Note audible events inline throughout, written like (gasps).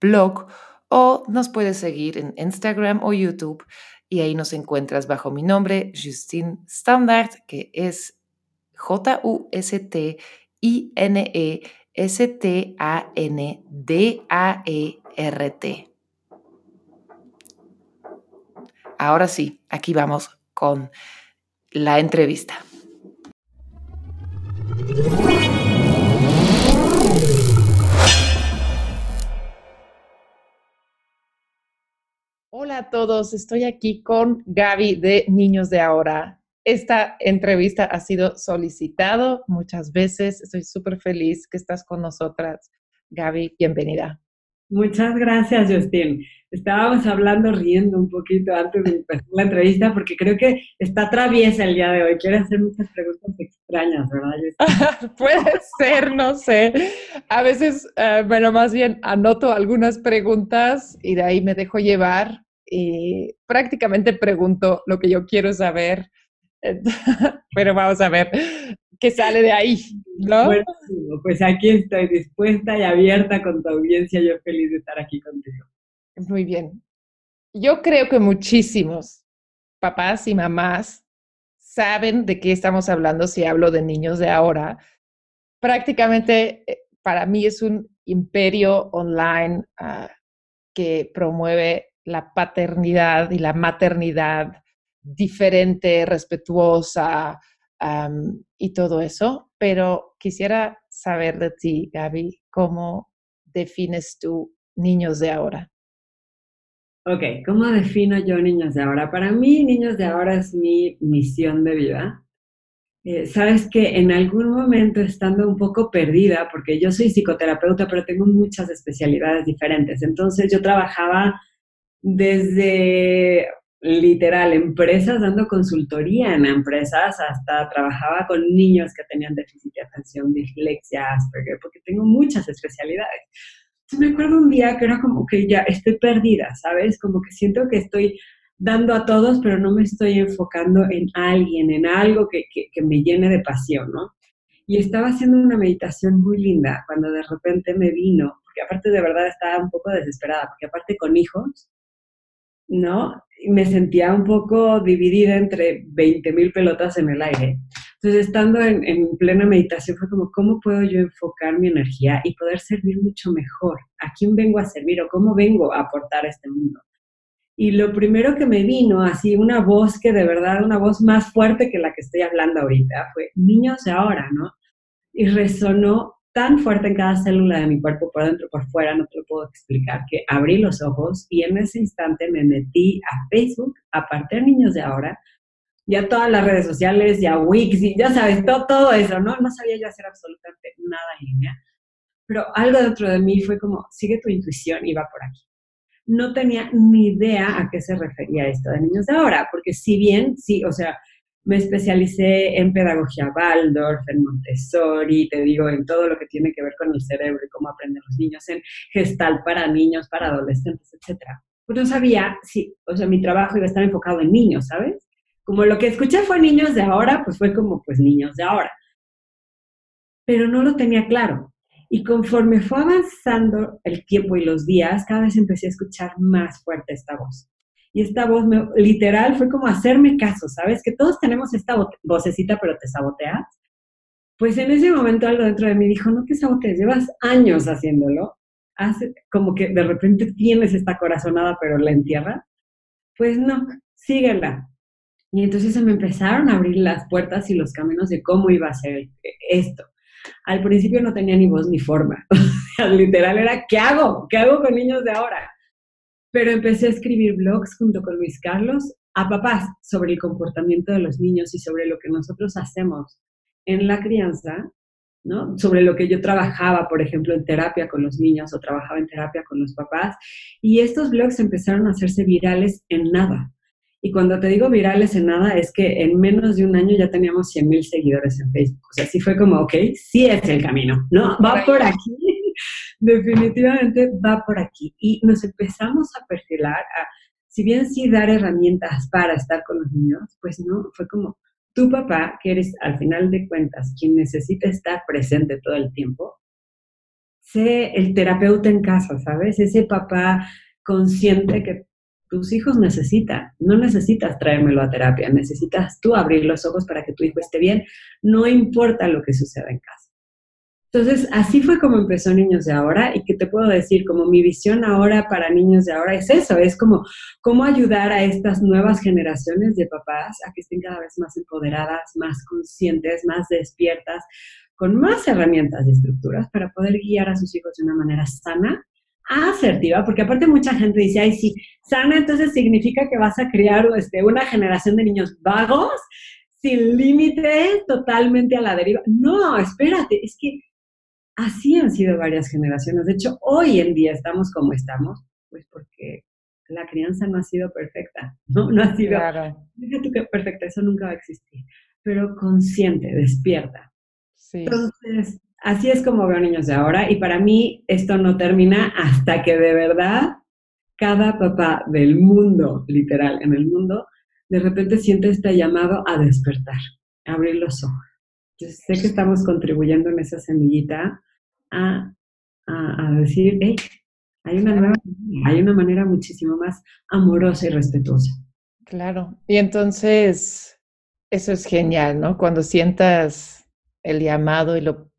blog o nos puedes seguir en Instagram o YouTube y ahí nos encuentras bajo mi nombre, Justine Standard, que es J-U-S-T-I-N-E-S-T-A-N-D-A-E-R-T. Ahora sí, aquí vamos con la entrevista. Hola a todos, estoy aquí con Gaby de Niños de Ahora. Esta entrevista ha sido solicitado muchas veces. Estoy súper feliz que estás con nosotras. Gaby, bienvenida. Muchas gracias, Justin. Estábamos hablando riendo un poquito antes de empezar la entrevista porque creo que está traviesa el día de hoy. Quiere hacer muchas preguntas extrañas, ¿verdad? (laughs) Puede ser, no sé. A veces, eh, bueno, más bien anoto algunas preguntas y de ahí me dejo llevar y prácticamente pregunto lo que yo quiero saber, (laughs) pero vamos a ver qué sale de ahí, ¿no? pues aquí estoy dispuesta y abierta con tu audiencia, yo feliz de estar aquí contigo. Muy bien. Yo creo que muchísimos papás y mamás saben de qué estamos hablando si hablo de niños de ahora. Prácticamente eh, para mí es un imperio online ah, que promueve la paternidad y la maternidad diferente, respetuosa y todo eso, pero quisiera saber de ti, Gaby, ¿cómo defines tú niños de ahora? Ok, ¿cómo defino yo niños de ahora? Para mí, niños de ahora es mi misión de vida. Eh, sabes que en algún momento estando un poco perdida, porque yo soy psicoterapeuta, pero tengo muchas especialidades diferentes. Entonces yo trabajaba desde literal empresas dando consultoría en empresas hasta trabajaba con niños que tenían déficit de atención, dislexia, Asperger, porque tengo muchas especialidades. Entonces me acuerdo un día que era como que ya estoy perdida, ¿sabes? Como que siento que estoy dando a todos, pero no me estoy enfocando en alguien, en algo que, que, que me llene de pasión, ¿no? Y estaba haciendo una meditación muy linda cuando de repente me vino, porque aparte de verdad estaba un poco desesperada, porque aparte con hijos, ¿no? Y me sentía un poco dividida entre 20.000 pelotas en el aire. Entonces, estando en, en, plena meditación, fue como, ¿cómo puedo yo enfocar mi energía y poder servir mucho mejor? ¿A quién vengo a servir o cómo vengo a aportar a este mundo? Y lo primero que me vino, así una voz que de verdad, una voz más fuerte que la que estoy hablando ahorita, fue niños de ahora, ¿no? Y resonó tan fuerte en cada célula de mi cuerpo, por dentro, por fuera, no te lo puedo explicar, que abrí los ojos y en ese instante me metí a Facebook, a partir Niños de Ahora, ya todas las redes sociales, ya Wix, y ya sabes, todo, todo eso, ¿no? No sabía yo hacer absolutamente nada en línea, pero algo dentro de mí fue como, sigue tu intuición y va por aquí. No tenía ni idea a qué se refería esto de niños de ahora, porque si bien, sí, o sea, me especialicé en pedagogía Waldorf, en Montessori, te digo, en todo lo que tiene que ver con el cerebro y cómo aprenden los niños, en gestal para niños, para adolescentes, etc. Pues no sabía si, o sea, mi trabajo iba a estar enfocado en niños, ¿sabes? Como lo que escuché fue niños de ahora, pues fue como, pues niños de ahora. Pero no lo tenía claro. Y conforme fue avanzando el tiempo y los días, cada vez empecé a escuchar más fuerte esta voz y esta voz me, literal fue como hacerme caso, ¿sabes? Que todos tenemos esta vocecita, pero te saboteas. Pues en ese momento algo dentro de mí dijo, no te sabotees, llevas años haciéndolo, hace, como que de repente tienes esta corazonada, pero la entierra. Pues no, síguela. Y entonces se me empezaron a abrir las puertas y los caminos de cómo iba a ser esto. Al principio no tenía ni voz ni forma. (laughs) Literal era, ¿qué hago? ¿Qué hago con niños de ahora? Pero empecé a escribir blogs junto con Luis Carlos a papás sobre el comportamiento de los niños y sobre lo que nosotros hacemos en la crianza ¿no? Sobre lo que yo trabajaba, por ejemplo, en terapia con los niños o trabajaba en terapia con los papás. Y estos blogs empezaron a hacerse virales en nada. Y cuando te digo virales en nada, es que en menos de un año ya teníamos 100 mil seguidores en Facebook. O sea, sí fue como, ok, sí es el camino, ¿no? Va por aquí. Definitivamente va por aquí. Y nos empezamos a perfilar a, si bien sí dar herramientas para estar con los niños, pues no, fue como, tu papá, que eres al final de cuentas quien necesita estar presente todo el tiempo, sé el terapeuta en casa, ¿sabes? Ese papá consciente que tus hijos necesitan. No necesitas traérmelo a terapia, necesitas tú abrir los ojos para que tu hijo esté bien, no importa lo que suceda en casa. Entonces, así fue como empezó Niños de Ahora y que te puedo decir, como mi visión ahora para Niños de Ahora es eso, es como cómo ayudar a estas nuevas generaciones de papás a que estén cada vez más empoderadas, más conscientes, más despiertas, con más herramientas y estructuras para poder guiar a sus hijos de una manera sana, asertiva, porque aparte mucha gente dice, ay, sí, sana entonces significa que vas a criar este, una generación de niños vagos, sin límites, totalmente a la deriva. No, espérate, es que así han sido varias generaciones. De hecho, hoy en día estamos como estamos, pues porque la crianza no ha sido perfecta, ¿no? No ha sido, claro. fíjate que perfecta, eso nunca va a existir, pero consciente, despierta. Sí. Entonces, así es como veo niños de ahora y para mí esto no termina hasta que de verdad cada papá del mundo, literal, en el mundo, de repente siente este llamado a despertar, a abrir los ojos. Yo sé que estamos contribuyendo en esa semillita a, decir, hey, hay una, hay una manera muchísimo más amorosa y respetuosa. Claro, y entonces eso es genial, ¿no? Cuando sientas el llamado y lo,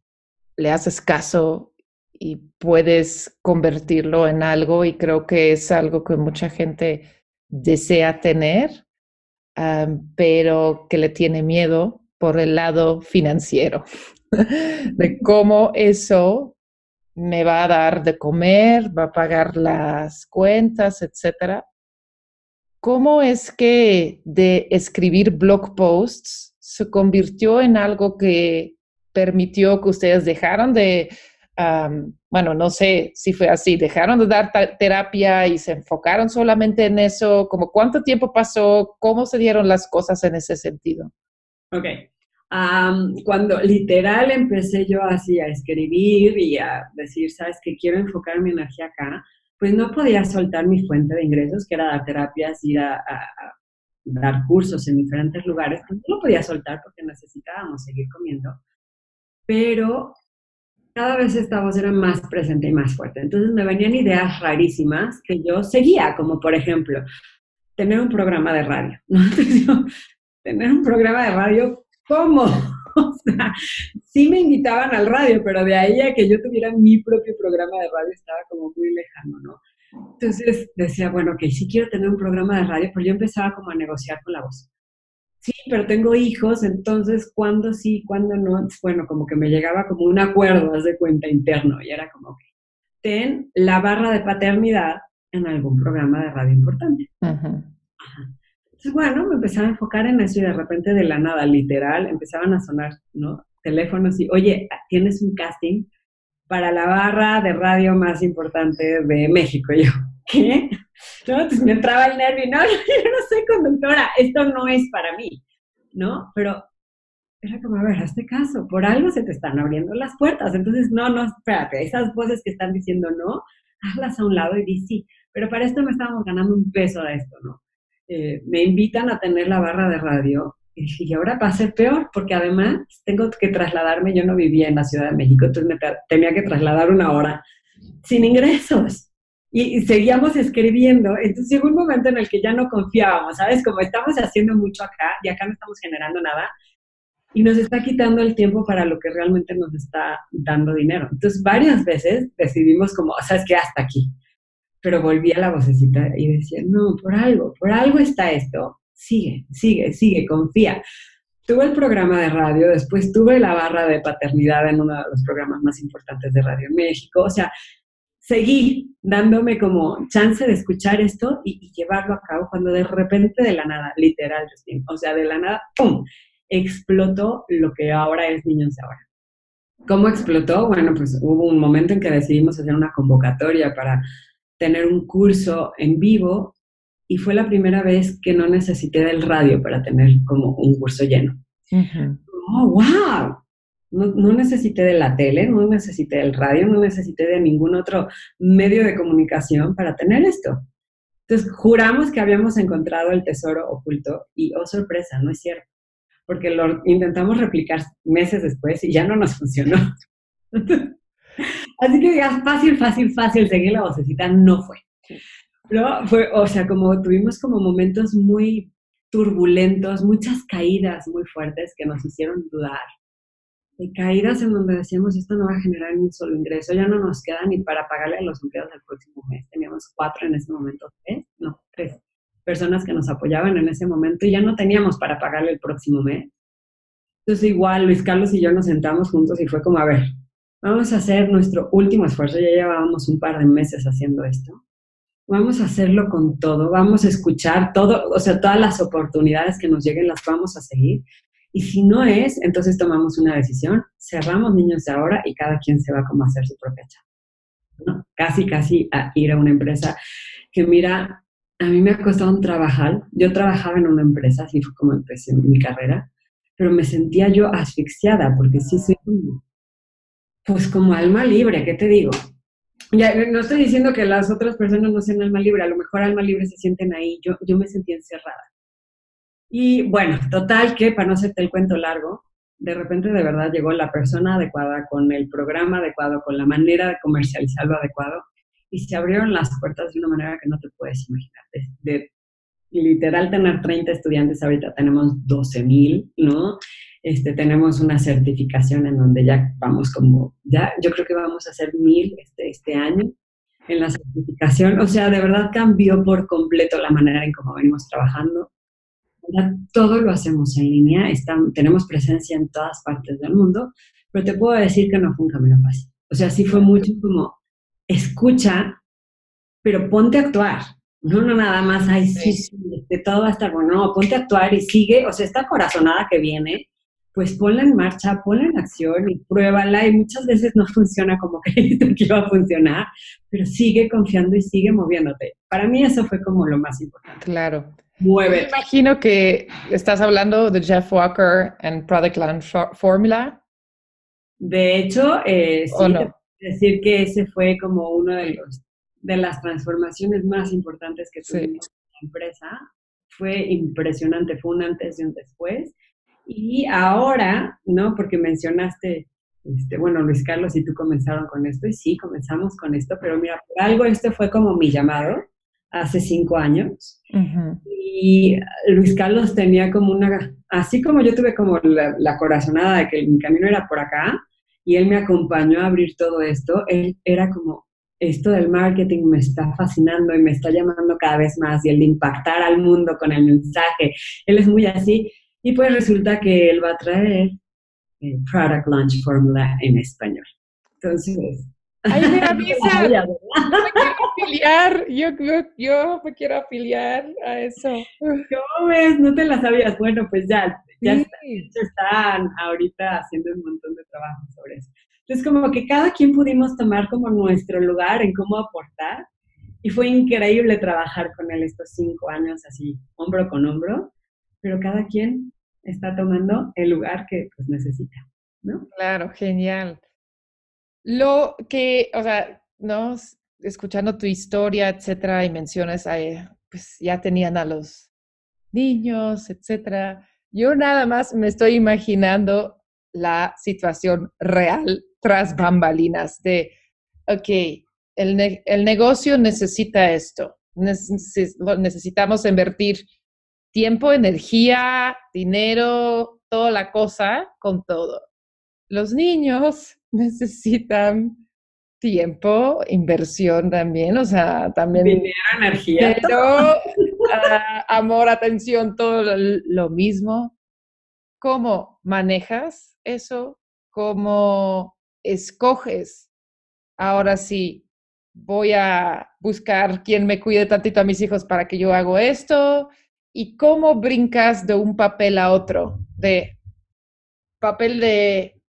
le haces caso y puedes convertirlo en algo y creo que es algo que mucha gente desea tener, pero que le tiene miedo por el lado financiero, (laughs) de cómo eso me va a dar de comer, va a pagar las cuentas, etcétera. ¿Cómo es que de escribir blog posts se convirtió en algo que permitió que ustedes dejaron de, bueno, no sé si fue así, dejaron de dar terapia y se enfocaron solamente en eso? ¿Como cuánto tiempo pasó? ¿Cómo se dieron las cosas en ese sentido? Ok. Cuando literal empecé yo así a escribir y a decir, sabes que quiero enfocar mi energía acá, pues no podía soltar mi fuente de ingresos, que era dar terapias, ir a, dar cursos en diferentes lugares, pues no lo podía soltar porque necesitábamos seguir comiendo, pero cada vez esta voz era más presente y más fuerte. Entonces me venían ideas rarísimas que yo seguía, como por ejemplo, tener un programa de radio. ¿no? (laughs) tener un programa de radio, ¿cómo? (laughs) O sea, sí me invitaban al radio, pero de ahí a que yo tuviera mi propio programa de radio estaba como muy lejano, ¿no? Entonces decía, bueno, que sí quiero tener un programa de radio, pero yo empezaba como a negociar con la voz. Sí, pero tengo hijos, entonces, ¿cuándo sí, cuándo no? Bueno, como que me llegaba como un acuerdo, haz de cuenta interno, y era como, que ten la barra de paternidad en algún programa de radio importante. Ajá. Entonces, bueno, me empezaba a enfocar en eso y de repente de la nada, literal, empezaban a sonar, ¿no? Teléfonos y, oye, tienes un casting para la barra de radio más importante de México. Y yo, ¿qué? Entonces me entraba el nervio, no, yo no soy conductora, esto no es para mí, ¿no? Pero era como, a ver, hazte caso, por algo se te están abriendo las puertas. Entonces, no, no, espérate, esas voces que están diciendo no, hazlas a un lado y di sí. Pero para esto no estábamos ganando un peso de esto, ¿no? Eh, me invitan a tener la barra de radio. Y ahora va a ser peor, porque además tengo que trasladarme, yo no vivía en la Ciudad de México, entonces tenía que trasladar una hora sin ingresos. Y, seguíamos escribiendo. Entonces llegó un momento en el que ya no confiábamos, ¿sabes? Como estamos haciendo mucho acá y acá no estamos generando nada y nos está quitando el tiempo para lo que realmente nos está dando dinero. Entonces varias veces decidimos como, ¿sabes qué? Hasta aquí pero volvía la vocecita y decía, no, por algo, por algo está esto, sigue, sigue, sigue, confía. Tuve el programa de radio, después tuve la barra de paternidad en uno de los programas más importantes de Radio México, o sea, seguí dándome como chance de escuchar esto y, llevarlo a cabo cuando de repente de la nada, literal, o sea, de la nada, ¡pum!, explotó lo que ahora es Niños Ahora. ¿Cómo explotó? Bueno, pues hubo un momento en que decidimos hacer una convocatoria para tener un curso en vivo y fue la primera vez que no necesité del radio para tener como un curso lleno. ¡Oh, wow! No, no, necesité de la tele, no necesité del radio, no necesité de ningún otro medio de comunicación para tener esto. Entonces, juramos que habíamos encontrado el tesoro oculto y, oh sorpresa, no es cierto, porque lo intentamos replicar meses después y ya no nos funcionó. (laughs) Así que digas, fácil, fácil, fácil, seguir la vocecita, no fue. Pero fue, o sea, como tuvimos como momentos muy turbulentos, muchas caídas muy fuertes que nos hicieron dudar. De caídas en donde decíamos, esto no va a generar ni un solo ingreso, ya no nos queda ni para pagarle a los empleados del próximo mes. Teníamos cuatro en ese momento, tres, no, tres personas que nos apoyaban en ese momento y ya no teníamos para pagarle el próximo mes. Entonces igual Luis Carlos y yo nos sentamos juntos y fue como, a ver, vamos a hacer nuestro último esfuerzo, ya llevábamos un par de meses haciendo esto vamos a hacerlo con todo, vamos a escuchar todo, o sea, todas las oportunidades que nos lleguen las vamos a seguir. Y si no es, entonces tomamos una decisión, cerramos niños de ahora y cada quien se va como a hacer su propia chamba. ¿no? Casi, casi a ir a una empresa que mira, a mí me ha costado un trabajar. Yo trabajaba en una empresa, así fue como empecé mi carrera, pero me sentía yo asfixiada porque sí soy pues como alma libre, ¿qué te digo? ya, no estoy diciendo que las otras personas no sean alma libre, a lo mejor alma libre se sienten ahí, yo, yo me sentí encerrada. Y bueno, total que, para no hacerte el cuento largo, de repente de verdad llegó la persona adecuada, con el programa adecuado, con la manera de comercializarlo adecuado, y se abrieron las puertas de una manera que no te puedes imaginar. De, literal tener 30 estudiantes, ahorita tenemos 12 mil, ¿no? Este, tenemos una certificación en donde ya vamos como, ya yo creo que vamos a hacer mil este, este año en la certificación. O sea, de verdad cambió por completo la manera en cómo venimos trabajando. Todo lo hacemos en línea, tenemos presencia en todas partes del mundo, pero te puedo decir que no fue un camino fácil. O sea, sí fue mucho como, escucha, pero ponte a actuar. No, no nada más, ay, sí, sí, este, todo va a estar bueno. No, ponte a actuar y sigue, o sea, esta corazonada que viene, pues ponla en marcha, ponla en acción y pruébala y muchas veces no (laughs) funciona como creíste que iba a funcionar, pero sigue confiando y sigue moviéndote. Para mí eso fue como lo más importante. Claro. Mueve. Me imagino que estás hablando de Jeff Walker en Product Launch Formula. De hecho, eh, sí, decir que ese fue como uno de los de las transformaciones más importantes que tuvimos en la empresa. Fue impresionante, fue un antes y un después y ahora, ¿no? Porque mencionaste, este, bueno, Luis Carlos y tú comenzaron con esto, y sí, comenzamos con esto, pero mira, por algo este fue como mi llamado hace cinco años. Y Luis Carlos tenía como una, así como yo tuve como la, la, corazonada de que mi camino era por acá, y él me acompañó a abrir todo esto, él era como, esto del marketing me está fascinando y me está llamando cada vez más, y el de impactar al mundo con el mensaje, él es muy así, y pues resulta que él va a traer el Product Launch Formula en español. Entonces... ¡Ay, me avisa! (laughs) me quiero afiliar, yo, yo, me quiero afiliar a eso. ¿Cómo ves? No te la sabías. Bueno, pues ya, ya están ahorita haciendo un montón de trabajo sobre eso. Entonces, como que cada quien pudimos tomar como nuestro lugar en cómo aportar. Y fue increíble trabajar con él estos cinco años así, hombro con hombro, pero cada quien está tomando el lugar que pues, necesita, ¿no? Claro, genial. Lo que, o sea, ¿no? Escuchando tu historia, etcétera, y mencionas, pues ya tenían a los niños, etcétera. Yo nada más me estoy imaginando la situación real tras bambalinas de, ok, el, el negocio necesita esto, necesitamos invertir tiempo, energía, dinero, toda la cosa con todo. Los niños (laughs) necesitan tiempo, inversión también, o sea, también... Dinero, energía. Pero, (laughs) ah, amor, atención, todo lo, mismo. ¿Cómo manejas eso? ¿Cómo escoges? Ahora sí, voy a buscar quien me cuide tantito a mis hijos para que yo hago esto y cómo brincas de un papel a otro, de papel de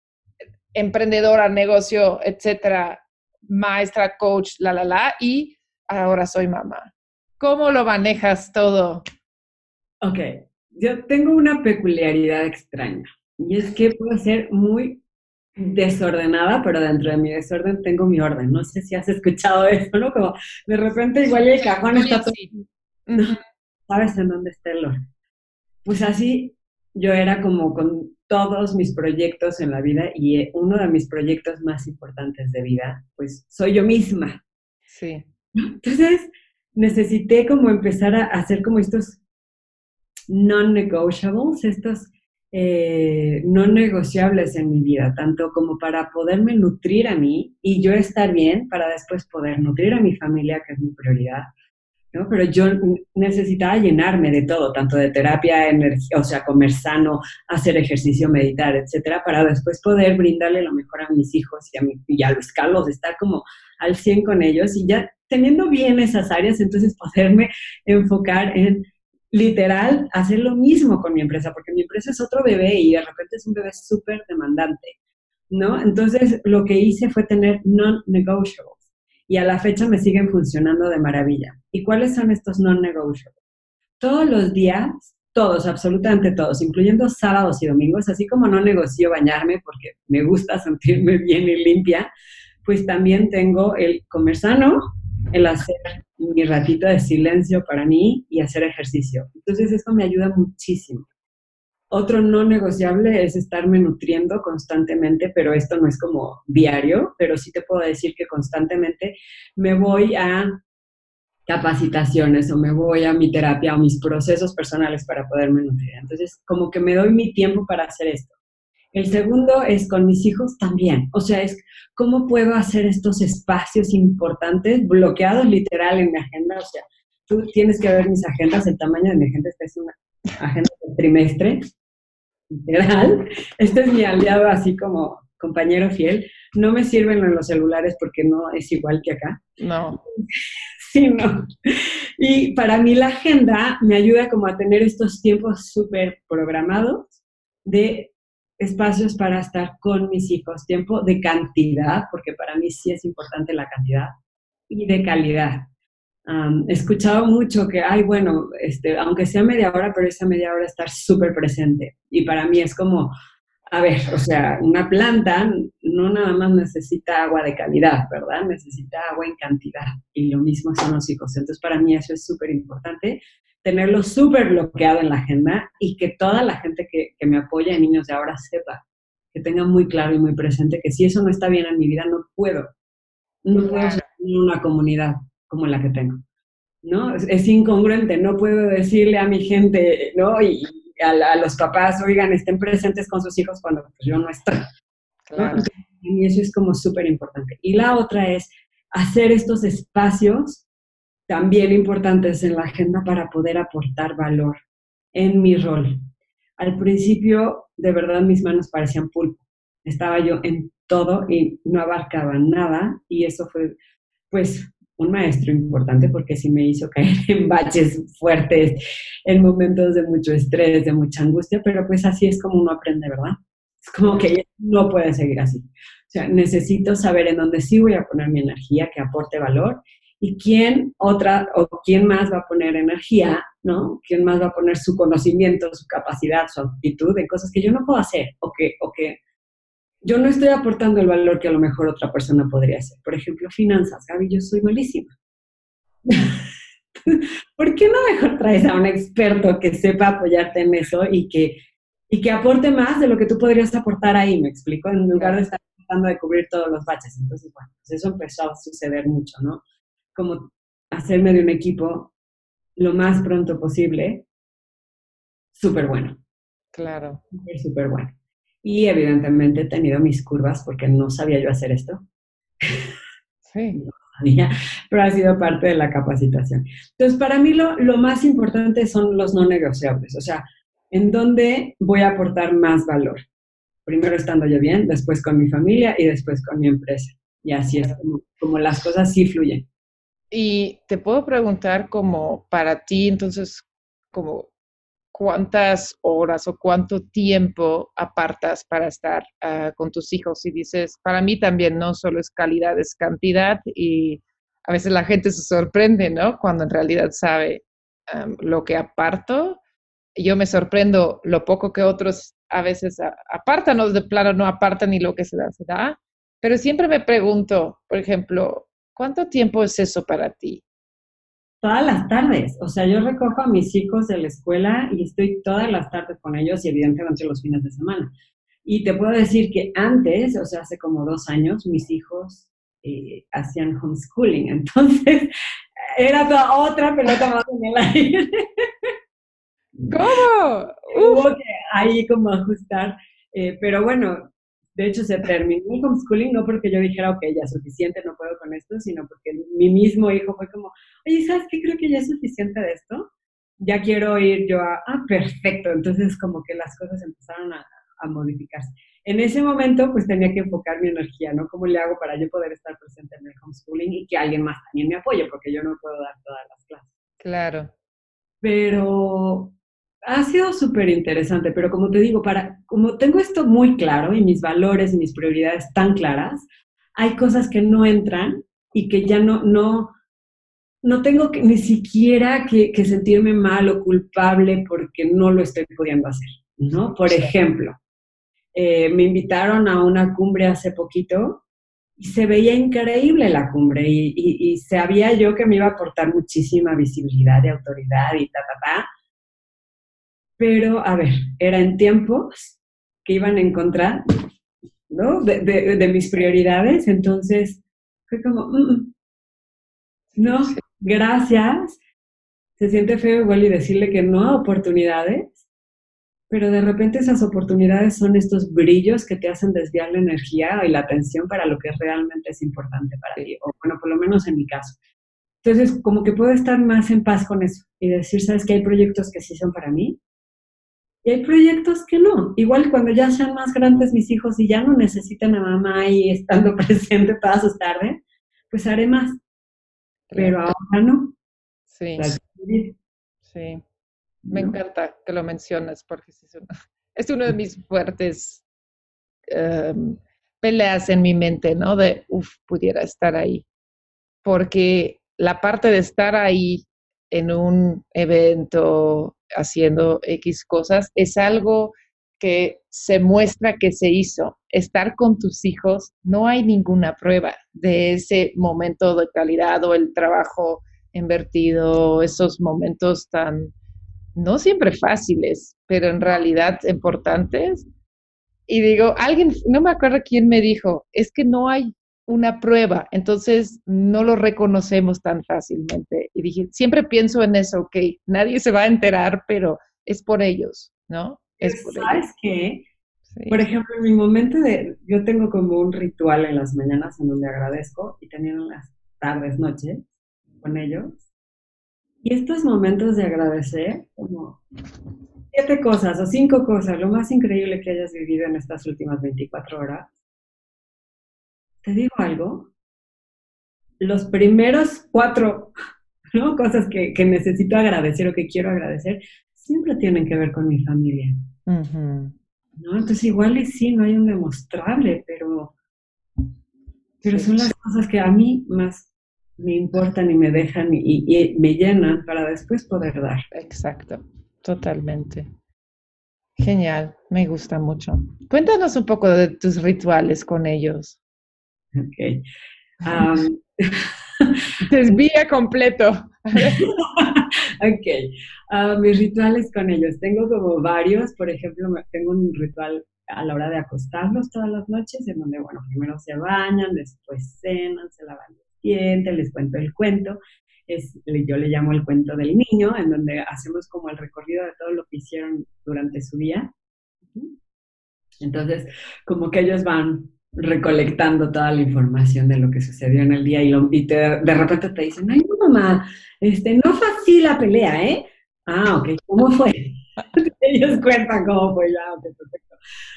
emprendedora, negocio, etcétera, maestra, coach, la, la, la, y ahora soy mamá. ¿Cómo lo manejas todo? Ok, yo tengo una peculiaridad extraña y es que puedo ser muy desordenada, pero dentro de mi desorden tengo mi orden. No sé si has escuchado eso, ¿no? Como de repente igual el cajón está todo... ¿Sabes en dónde está el orden? Pues así yo era como con todos mis proyectos en la vida y eh, uno de mis proyectos más importantes de vida, pues soy yo misma. Sí. Entonces necesité como empezar a hacer como estos non-negotiables, estos eh, no negociables en mi vida, tanto como para poderme nutrir a mí y yo estar bien para después poder nutrir a mi familia, que es mi prioridad, pero yo necesitaba llenarme de todo, tanto de terapia, energía, o sea, comer sano, hacer ejercicio, meditar, etcétera, para después poder brindarle lo mejor a mis hijos y a, mi, y a los Carlos, estar como al 100 con ellos y ya teniendo bien esas áreas, entonces poderme enfocar en literal hacer lo mismo con mi empresa, porque mi empresa es otro bebé y de repente es un bebé súper demandante, ¿no? Entonces lo que hice fue tener non-negotiables y a la fecha me siguen funcionando de maravilla. ¿Y cuáles son estos non-negotiables? Todos los días, todos, absolutamente todos, incluyendo sábados y domingos, así como no negocio bañarme porque me gusta sentirme bien y limpia, pues también tengo el comer sano, el hacer mi ratito de silencio para mí y hacer ejercicio. Entonces esto me ayuda muchísimo. Otro no negociable es estarme nutriendo constantemente, pero esto no es como diario, pero sí te puedo decir que constantemente me voy a capacitaciones o me voy a mi terapia o mis procesos personales para poderme nutrir. Entonces, como que me doy mi tiempo para hacer esto. El segundo es con mis hijos también. O sea, es cómo puedo hacer estos espacios importantes bloqueados literal en mi agenda. O sea, tú tienes que ver mis agendas, el tamaño de mi agenda, esta es una agenda del trimestre, literal. Este es mi aliado así como compañero fiel. No me sirven en los celulares porque no es igual que acá. No. (laughs) Sí, no. Y para mí la agenda me ayuda como a tener estos tiempos súper programados de espacios para estar con mis hijos, tiempo de cantidad, porque para mí sí es importante la cantidad, y de calidad he escuchado mucho que, ay, bueno, este, aunque sea media hora, pero esa media hora estar súper presente. Y para mí es como, a ver, o sea, una planta no nada más necesita agua de calidad, ¿verdad? Necesita agua en cantidad. Y lo mismo son los hijos. Entonces, para mí eso es súper importante, tenerlo súper bloqueado en la agenda y que toda la gente que, que me apoya en Niños de Ahora sepa, que tenga muy claro y muy presente que si eso no está bien en mi vida, no puedo. No puedo ser una comunidad como la que tengo. ¿No? Es, incongruente, no puedo decirle a mi gente, ¿no? Y, a, los papás, oigan, estén presentes con sus hijos cuando pues, yo no estoy. y eso es como súper importante. Y la otra es hacer estos espacios también importantes en la agenda para poder aportar valor en mi rol. Al principio, de verdad, mis manos parecían pulpo. Estaba yo en todo y no abarcaba nada y eso fue, pues, un maestro importante porque sí me hizo caer en baches fuertes, en momentos de mucho estrés, de mucha angustia, pero pues así es como uno aprende, ¿verdad? Es como que no puede seguir así. O sea, necesito saber en dónde sí voy a poner mi energía que aporte valor y quién otra o quién más va a poner energía, ¿no? ¿Quién más va a poner su conocimiento, su capacidad, su actitud de cosas que yo no puedo hacer o que, o que yo no estoy aportando el valor que a lo mejor otra persona podría hacer. Por ejemplo, finanzas. Gaby, yo soy malísima. (laughs) ¿Por qué no mejor traes a un experto que sepa apoyarte en eso y que, y que aporte más de lo que tú podrías aportar ahí? Me explico, en lugar de estar tratando de cubrir todos los baches. Entonces, bueno, pues eso empezó a suceder mucho, ¿no? Como hacerme de un equipo lo más pronto posible, súper bueno. Claro. Súper, súper bueno. Y evidentemente he tenido mis curvas porque no sabía yo hacer esto. Sí. (laughs) pero ha sido parte de la capacitación. Entonces, para mí lo, lo más importante son los no negociables, o sea, en dónde voy a aportar más valor. Primero estando yo bien, después con mi familia y después con mi empresa. Y así es como, como las cosas sí fluyen. Y te puedo preguntar como para ti, entonces, como cuántas horas o cuánto tiempo apartas para estar ah, con tus hijos. Y dices, para mí también no solo es calidad, es cantidad y a veces la gente se sorprende, ¿no? Cuando en realidad sabe lo que aparto. Yo me sorprendo lo poco que otros a veces apartan o de plano no apartan y lo que se da, se da. Pero siempre me pregunto, por ejemplo, ¿cuánto tiempo es eso para ti? Todas las tardes. O sea, yo recojo a mis hijos de la escuela y estoy todas las tardes con ellos y evidentemente los fines de semana. Y te puedo decir que antes, o sea, hace como dos años, mis hijos eh, hacían homeschooling. (laughs) Entonces, era toda otra pelota más en el aire. ¿Cómo? Hubo que ahí como ajustar. Eh, pero bueno, de hecho se terminó el homeschooling no porque yo dijera, ok, ya es suficiente, no puedo con esto, sino porque mi mismo hijo fue como, oye, ¿sabes qué? Creo que ya es suficiente de esto. Ya quiero ir yo a, ah, perfecto. Entonces como que las cosas empezaron a, a modificarse. En ese momento, pues tenía que enfocar mi energía, ¿no? ¿Cómo le hago para yo poder estar presente en el homeschooling y que alguien más también me apoye? Porque yo no puedo dar todas las clases. Claro. Pero ha sido súper interesante, pero como te digo, para, como tengo esto muy claro y mis valores y mis prioridades tan claras, hay cosas que no entran y que ya no, no, no tengo que, ni siquiera que, que sentirme mal o culpable porque no lo estoy pudiendo hacer, ¿no? Por ejemplo, eh, me invitaron a una cumbre hace poquito y se veía increíble la cumbre y, y, sabía yo que me iba a aportar muchísima visibilidad y autoridad y ta, ta, ta. Pero, a ver, era en tiempos que iban a encontrar, ¿no? De, de, mis prioridades, entonces fue como, mm, mm, no, gracias. Se siente feo igual y decirle que no a oportunidades, pero de repente esas oportunidades son estos brillos que te hacen desviar la energía y la atención para lo que realmente es importante para ti, o bueno, por lo menos en mi caso. Entonces, como que puedo estar más en paz con eso y decir, sabes que hay proyectos que sí son para mí y hay proyectos que no. Igual cuando ya sean más grandes mis hijos y ya no necesitan a mamá ahí estando (laughs) presente todas sus tardes, pues haré más. Pero ahora no. Sí. Sí. Me encanta que lo mencionas porque (laughs) es uno, de mis fuertes em, peleas en mi mente, ¿no? De, uff, pudiera estar ahí. Porque la parte de estar ahí en un evento haciendo X cosas es algo que se muestra que se hizo. Estar con tus hijos, no hay ninguna prueba de ese momento de calidad o el trabajo invertido, esos momentos tan no siempre fáciles, pero en realidad importantes. Y digo, alguien, no me acuerdo quién me dijo, es que no hay una prueba, entonces no lo reconocemos tan fácilmente. Y dije, siempre pienso en eso, ok, nadie se va a enterar, pero es por ellos, ¿no? Es por ¿Sabes qué? Por ejemplo, en mi momento de, yo tengo como un ritual en las mañanas en donde agradezco y también en las tardes, noches con ellos. Y estos momentos de agradecer, como siete cosas o cinco cosas, lo más increíble que hayas vivido en estas últimas 24 horas, te digo algo, los primeros cuatro ¿no? cosas que, necesito agradecer o que quiero agradecer, siempre tienen que ver con mi familia. ¿no? Entonces igual y sí, no hay un demostrable, pero, pero son las cosas que a mí más me importan y me dejan y, me llenan para después poder dar. Exacto, totalmente. Genial, me gusta mucho. Cuéntanos un poco de tus rituales con ellos. Ok. (laughs) Desvía completo. (laughs) (laughs) ok. Ah, mis rituales con ellos. Tengo como varios. Por ejemplo, tengo un ritual a la hora de acostarlos todas las noches, en donde, bueno, primero se bañan, después cenan, se lavan les cuento el cuento. Es, yo le llamo el cuento del niño, en donde hacemos como el recorrido de todo lo que hicieron durante su día. Entonces, como que ellos van recolectando toda la información de lo que sucedió en el día y, lo, de repente te dicen, ay, mamá, este, no fue así la pelea, ¿eh? Ah, ok, ¿cómo fue? (laughs) ellos cuentan cómo fue, ya, ok, perfecto.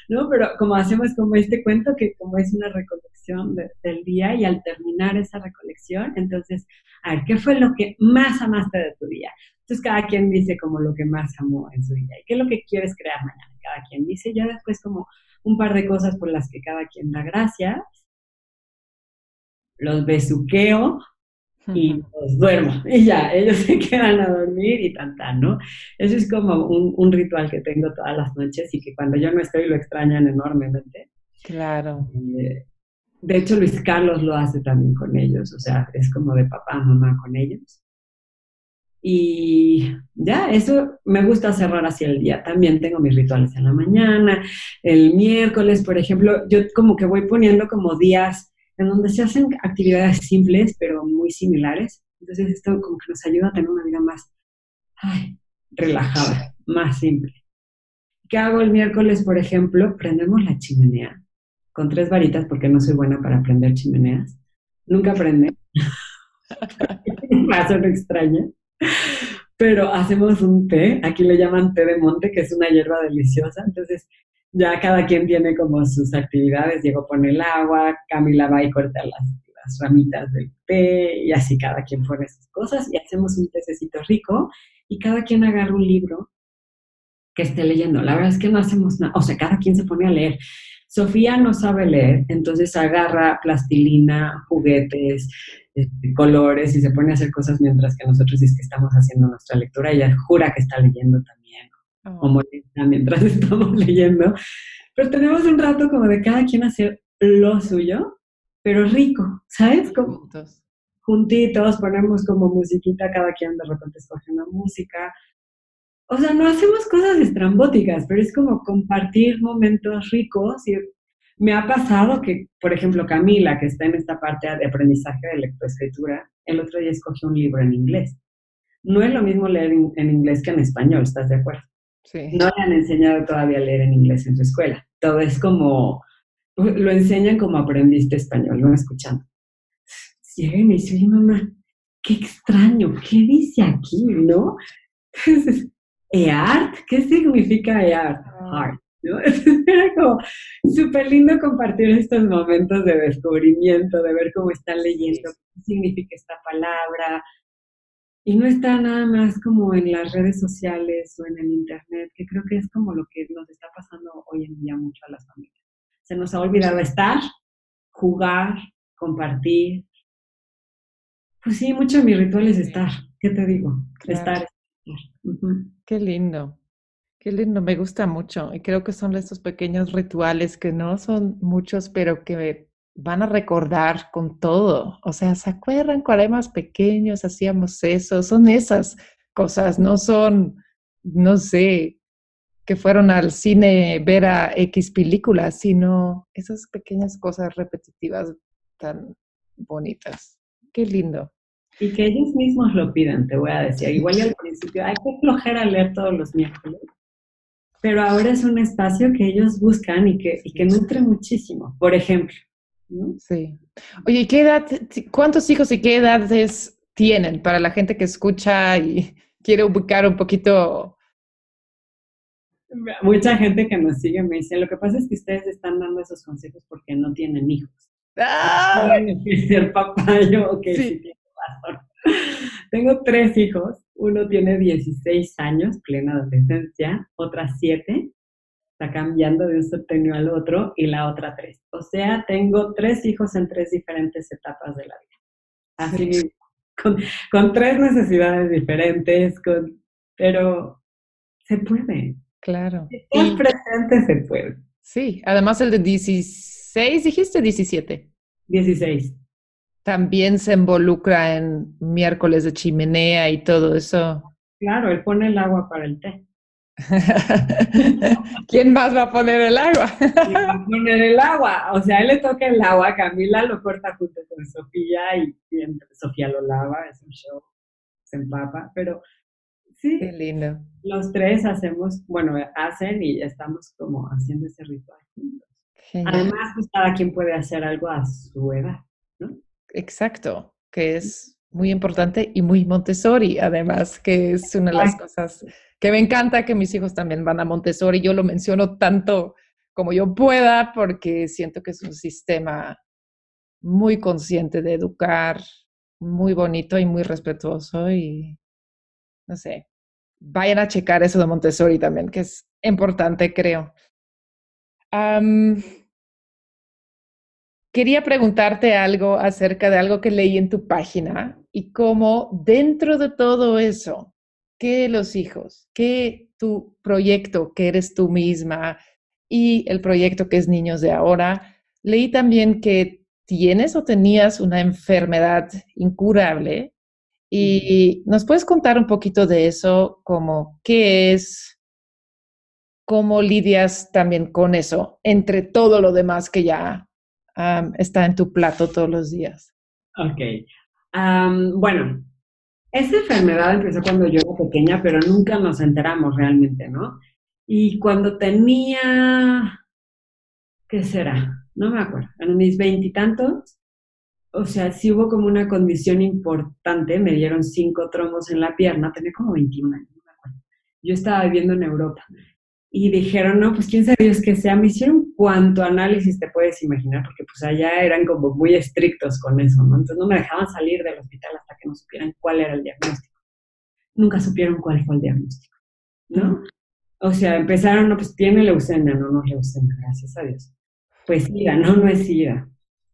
¿no? Pero como hacemos como este cuento que como es una recolección del día y al terminar esa recolección, entonces, a ver, ¿qué fue lo que más amaste de tu día? Entonces cada quien dice como lo que más amó en su día y qué es lo que quieres crear mañana. Cada quien dice ya después como un par de cosas por las que cada quien da gracias. Los besuqueo y los duermo. (laughs) Y ya, ellos se quedan a dormir y tan, ¿no? Eso es como un, ritual que tengo todas las noches y que cuando yo no estoy lo extrañan enormemente. Claro. Eh, de hecho, Luis Carlos lo hace también con ellos, o sea, es como de papá, mamá con ellos. Y ya, eso me gusta cerrar así el día. También tengo mis rituales en la mañana, el miércoles, por ejemplo, yo como que voy poniendo como días en donde se hacen actividades simples, pero muy similares. Entonces esto como que nos ayuda a tener una vida más relajada, más simple. ¿Qué hago el miércoles, por ejemplo? Prendemos la chimenea con tres varitas porque no soy buena para prender chimeneas. Nunca prende. (laughs) (laughs) Una extraña. Pero hacemos un té, aquí le llaman té de monte, que es una hierba deliciosa. Entonces, ya cada quien tiene como sus actividades. Diego pone el agua, Camila va y corta las, ramitas del té, y así cada quien pone sus cosas. Y hacemos un tececito rico, y cada quien agarra un libro que esté leyendo. La verdad es que no hacemos nada, o sea, cada quien se pone a leer. Sofía no sabe leer, entonces agarra plastilina, juguetes, este, colores y se pone a hacer cosas mientras que nosotros es que estamos haciendo nuestra lectura. Ella jura que está leyendo también, o oh. molesta mientras (laughs) estamos leyendo. Pero tenemos un rato como de cada quien hacer lo suyo, pero rico, ¿sabes? Como juntitos. juntitos, ponemos como musiquita, cada quien de repente escoge una música. O sea, no hacemos cosas estrambóticas, pero es como compartir momentos ricos y me ha pasado que, por ejemplo, Camila, que está en esta parte de aprendizaje de lectoescritura, el otro día escogió un libro en inglés. No es lo mismo leer en inglés que en español, ¿estás de acuerdo? Sí. No le han enseñado todavía a leer en inglés en su escuela. Todo es como, lo enseñan como aprendiste español, no escuchando. Llega y me dice, oye mamá, qué extraño, ¿qué dice aquí, no? Entonces, ¿e-art? ¿Qué significa e-art? Ah. ¿no? (laughs) Era como súper lindo compartir estos momentos de descubrimiento, de ver cómo están leyendo, qué significa esta palabra. Y no está nada más como en las redes sociales o en el internet, que creo que es como lo que nos está pasando hoy en día mucho a las familias. Se nos ha olvidado estar, jugar, compartir. Pues sí, mucho de mi ritual es estar. ¿Qué te digo? Estar. Qué lindo. Qué lindo, me gusta mucho. Y creo que son estos pequeños rituales que no son muchos, pero que van a recordar con todo. O sea, ¿se acuerdan cuando éramos pequeños hacíamos eso? Son esas cosas, no son, no sé, que fueron al cine ver a X películas, sino esas pequeñas cosas repetitivas tan bonitas. Qué lindo. Y que ellos mismos lo pidan, te voy a decir. Igual y al principio, hay que flojera leer todos los miércoles pero ahora es un espacio que ellos buscan y que, y que nutre muchísimo, por ejemplo. Sí. Oye, ¿qué edad, cuántos hijos y qué edades tienen para la gente que escucha y quiere ubicar un poquito? Mucha gente que nos sigue me dice, lo que pasa es que ustedes están dando esos consejos porque no tienen hijos. ¡Ah! (laughs) ser papá yo, sí. sí (laughs) Tengo tres hijos uno tiene 16 años, plena adolescencia, otra 7, está cambiando de un septenio al otro, y la otra 3. O sea, tengo tres hijos en tres diferentes etapas de la vida. Así, con, con tres necesidades diferentes, con, pero se puede. Claro. Si presente, se puede. Sí, además el de 16, dijiste 17. 16 también se involucra en miércoles de chimenea y todo eso. Claro, él pone el agua para el té. (laughs) ¿Quién más va a poner el agua? ¿Quién va a poner el agua? O sea, él le toca el agua, Camila lo corta junto con Sofía y, Sofía lo lava, es un show, se empapa, pero sí. Qué lindo. Los tres hacemos, bueno, hacen y estamos como haciendo ese ritual juntos. Además, pues cada quien puede hacer algo a su edad, ¿no? Exacto, que es muy importante y muy Montessori, además, que es una de las cosas que me encanta que mis hijos también van a Montessori. Yo lo menciono tanto como yo pueda, porque siento que es un sistema muy consciente de educar, muy bonito y muy respetuoso y no sé, vayan a checar eso de Montessori también, que es importante, creo. Quería preguntarte algo acerca de algo que leí en tu página y cómo dentro de todo eso, que los hijos, que tu proyecto, que eres tú misma y el proyecto que es Niños de Ahora, leí también que tienes o tenías una enfermedad incurable y nos puedes contar un poquito de eso, como qué es, cómo lidias también con eso, entre todo lo demás que ya está en tu plato todos los días. Ok. bueno, esta enfermedad empezó cuando yo era pequeña, pero nunca nos enteramos realmente, ¿no? Y cuando tenía, ¿qué será? No me acuerdo, en mis veintitantos, o sea, sí hubo como una condición importante, me dieron cinco trombos en la pierna, tenía como 21 años. Yo estaba viviendo en Europa y dijeron, no, pues quién sabe Dios que sea, me hicieron cuánto análisis te puedes imaginar, porque pues allá eran como muy estrictos con eso, ¿no? Entonces no me dejaban salir del hospital hasta que no supieran cuál era el diagnóstico. Nunca supieron cuál fue el diagnóstico, ¿no? O sea, empezaron, no, pues tiene leucemia, no, no es leucemia, gracias a Dios. Pues SIDA, no, no es SIDA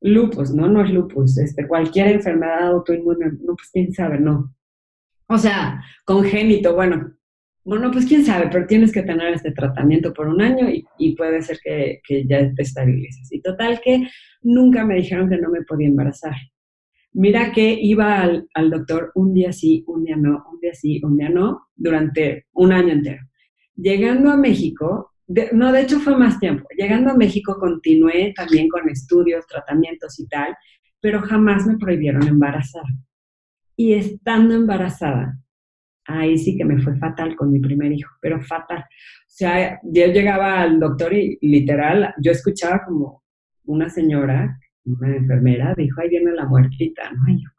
lupus, ¿no? No es lupus, este, cualquier enfermedad autoinmune, no, pues quién sabe, no. O sea, congénito, bueno, bueno, pues quién sabe, pero tienes que tener este tratamiento por un año y, puede ser que, ya te estabilices. Y total que nunca me dijeron que no me podía embarazar. Mira que iba al, al doctor un día sí, un día no, un día sí, un día no, durante un año entero. Llegando a México, no, de hecho fue más tiempo. Llegando a México continué también con estudios, tratamientos y tal, pero jamás me prohibieron embarazar. Y estando embarazada, ahí sí que me fue fatal con mi primer hijo, pero fatal. O sea, yo llegaba al doctor y literal, yo escuchaba como una señora, una enfermera, dijo, ahí viene la muertita, ¿no? Y yo,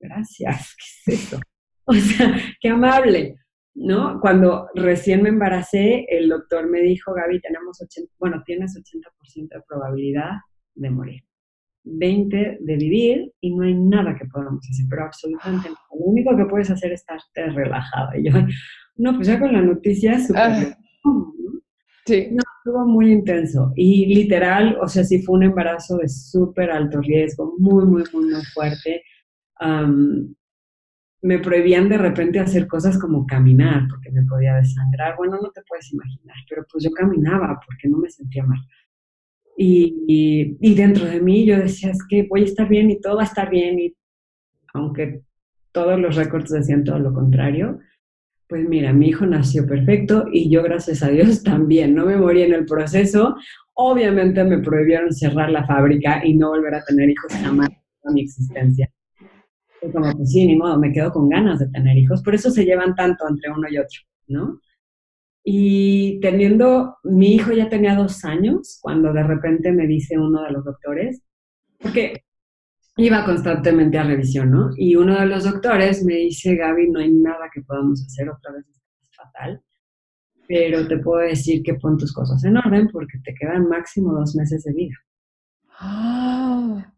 gracias, ¿qué es eso? (laughs) O sea, qué amable. ¿no? Cuando recién me embaracé, el doctor me dijo, Gaby, tenemos 80, bueno, tienes 80% de probabilidad de morir. 20 de vivir y no hay nada que podamos hacer, pero absolutamente nada. Lo único que puedes hacer es estarte relajada. Y yo, no, pues ya con la noticia súper... Ah. Sí. No, estuvo muy intenso. Y literal, o sea, sí fue un embarazo de súper alto riesgo, muy, muy, muy, muy fuerte me prohibían de repente hacer cosas como caminar, porque me podía desangrar. Bueno, no te puedes imaginar, pero pues yo caminaba porque no me sentía mal. Y, dentro de mí yo decía, es que voy a estar bien y todo va a estar bien, y aunque todos los récords decían todo lo contrario, pues mira, mi hijo nació perfecto y yo, gracias a Dios, (laughs) también. No me morí en el proceso. Obviamente me prohibieron cerrar la fábrica y no volver a tener hijos jamás en mi existencia como, pues sí, ni modo, me quedo con ganas de tener hijos. Por eso se llevan tanto entre uno y otro, ¿no? Y teniendo, mi hijo ya tenía dos años cuando de repente me dice uno de los doctores, porque iba constantemente a revisión, ¿no? Y uno de los doctores me dice, Gaby, no hay nada que podamos hacer, otra vez es fatal, pero te puedo decir que pon tus cosas en orden porque te quedan máximo dos meses de vida. ¡Ah!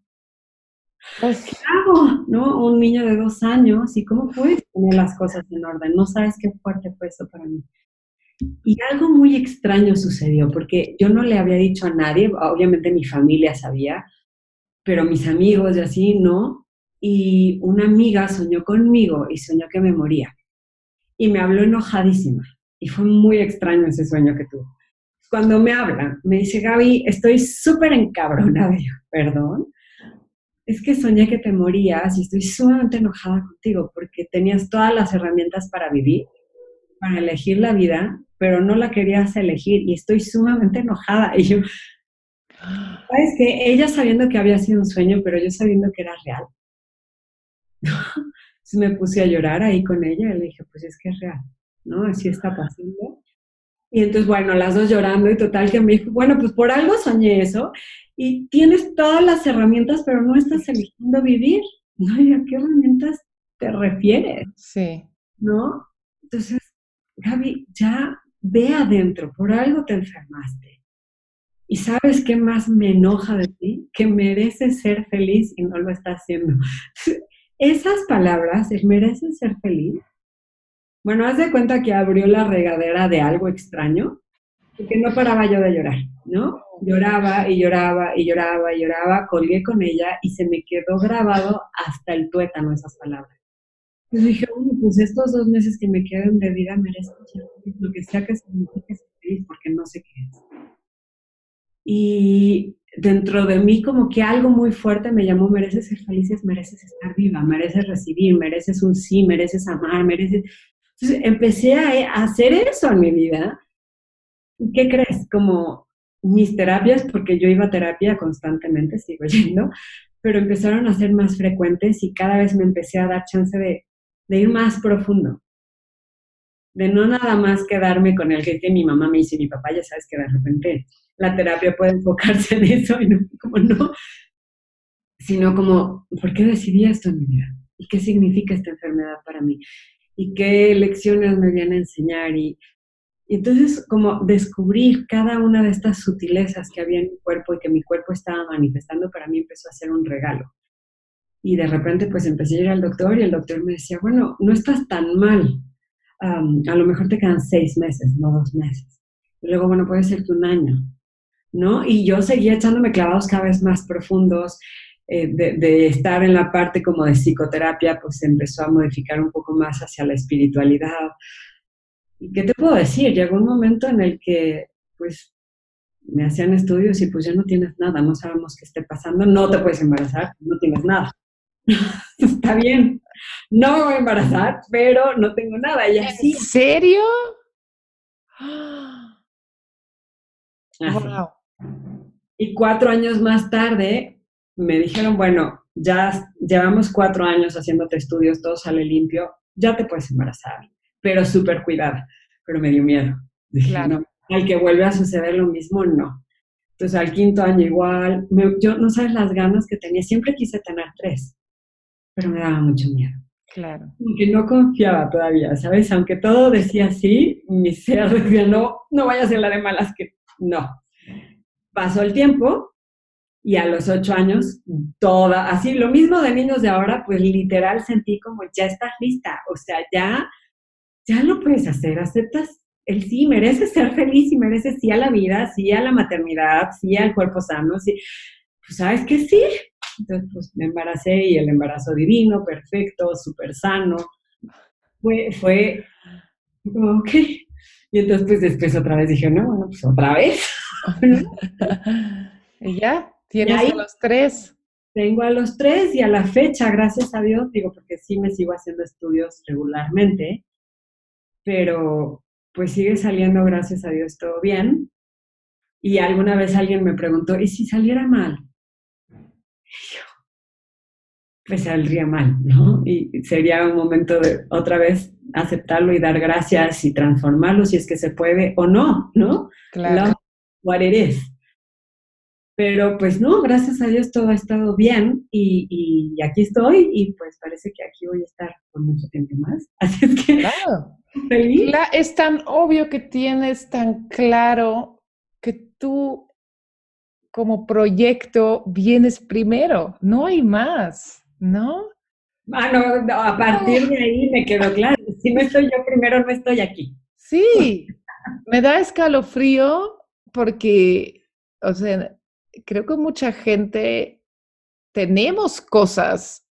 Pues, ¿qué hago? ¿No? Un niño de dos años, ¿y cómo puedes poner las cosas en orden? No sabes qué fuerte fue eso para mí. Y algo muy extraño sucedió, porque yo no le había dicho a nadie, obviamente mi familia sabía, pero mis amigos y así no. Y una amiga soñó conmigo y soñó que me moría. Y me habló enojadísima. Y fue muy extraño ese sueño que tuvo. Cuando me habla, me dice, Gaby, estoy súper encabronada. (laughs) Perdón es que soñé que te morías y estoy sumamente enojada contigo porque tenías todas las herramientas para vivir, para elegir la vida, pero no la querías elegir y estoy sumamente enojada. (laughs) Y yo, ¿sabes que Ella sabiendo que había sido un sueño, pero yo sabiendo que era real. Entonces (laughs) me puse a llorar ahí con ella y le dije, pues es que es real, ¿no? Así está pasando. Y entonces, bueno, las dos llorando y total que me dijo, bueno, pues por algo soñé eso y tienes todas las herramientas, pero no estás eligiendo vivir. (laughs) ¿No? ¿Y a qué herramientas te refieres? Sí. ¿No? Entonces, Gaby, ya ve adentro, por algo te enfermaste. ¿Y sabes qué más me enoja de ti? Que mereces ser feliz y no lo estás haciendo. (laughs) Esas palabras, el mereces ser feliz. Bueno, haz de cuenta que abrió la regadera de algo extraño y que no paraba yo de llorar, ¿no? Lloraba y lloraba y lloraba y lloraba, colgué con ella y se me quedó grabado hasta el tuétano esas palabras. Entonces dije, bueno, pues estos dos meses que me quedan de vida merezco lo que sea que signifique ser feliz, porque no sé qué es. Y dentro de mí como que algo muy fuerte me llamó, mereces ser felices, mereces estar viva, mereces recibir, mereces un sí, mereces amar, mereces... Entonces empecé a hacer eso en mi vida. ¿Y qué crees? Como mis terapias, porque yo iba a terapia constantemente, sigo yendo, pero empezaron a ser más frecuentes y cada vez me empecé a dar chance de, de ir más profundo. De no nada más quedarme con el que, mi mamá me dice, mi papá, ya sabes que de repente la terapia puede enfocarse en eso y no como no, sino como, ¿por qué decidí esto en mi vida? ¿Y qué significa esta enfermedad para mí? ¿Y qué lecciones me vienen a enseñar? Y, entonces como descubrir cada una de estas sutilezas que había en mi cuerpo y que mi cuerpo estaba manifestando, para mí empezó a ser un regalo. Y de repente pues empecé a ir al doctor y el doctor me decía, bueno, no estás tan mal, a lo mejor te quedan seis meses, no dos meses. Y luego, bueno, puede ser un año. ¿no? Y yo seguía echándome clavados cada vez más profundos. Eh, de, estar en la parte como de psicoterapia, pues empezó a modificar un poco más hacia la espiritualidad. ¿Y qué te puedo decir? Llegó un momento en el que, pues, me hacían estudios y pues ya no tienes nada, no sabemos qué esté pasando, no te puedes embarazar, no tienes nada. (laughs) Está bien, no me voy a embarazar, pero no tengo nada. Y así. ¿En serio? Wow. Y cuatro años más tarde me dijeron, bueno, ya llevamos cuatro años haciéndote estudios, todo sale limpio, ya te puedes embarazar, pero súper cuidada. Pero me dio miedo. Dije, no, al que vuelve a suceder lo mismo, no. Entonces al quinto año igual, yo no sabes las ganas que tenía, siempre quise tener tres, pero me daba mucho miedo. Claro. Aunque no confiaba todavía, ¿sabes? Aunque todo decía sí, mi ser (laughs) decía, no, no vaya a la de malas que no. Pasó el tiempo y a los ocho años, toda, así, lo mismo de niños de ahora, pues literal sentí como ya estás lista, o sea, ya, ya lo puedes hacer, aceptas el sí, mereces ser feliz y mereces sí a la vida, sí a la maternidad, sí al cuerpo sano, sí, pues sabes que sí. Entonces, pues me embaracé y el embarazo divino, perfecto, súper sano. Fue, fue como, ok, y entonces, pues después otra vez dije, no, bueno, pues otra vez. (laughs) y ya, tienes a los tres. Tengo a los tres y a la fecha, gracias a Dios, digo, porque sí me sigo haciendo estudios regularmente, pero pues sigue saliendo, gracias a Dios, todo bien. Y alguna vez alguien me preguntó, ¿y si saliera mal? Pues saldría mal, ¿no? Y sería un momento de otra vez aceptarlo y dar gracias y transformarlo si es que se puede o no, ¿no? Claro. what it Pero pues no, gracias a Dios todo ha estado bien y, y, aquí estoy y pues parece que aquí voy a estar por mucho tiempo más. (laughs) Así es que claro. feliz. es tan obvio que tienes tan claro que tú como proyecto vienes primero, no hay más, ¿no? Ah, no, a partir de ahí me quedó claro. Si no estoy yo primero, no estoy aquí. Sí, me da escalofrío porque, o sea, creo que mucha gente tenemos cosas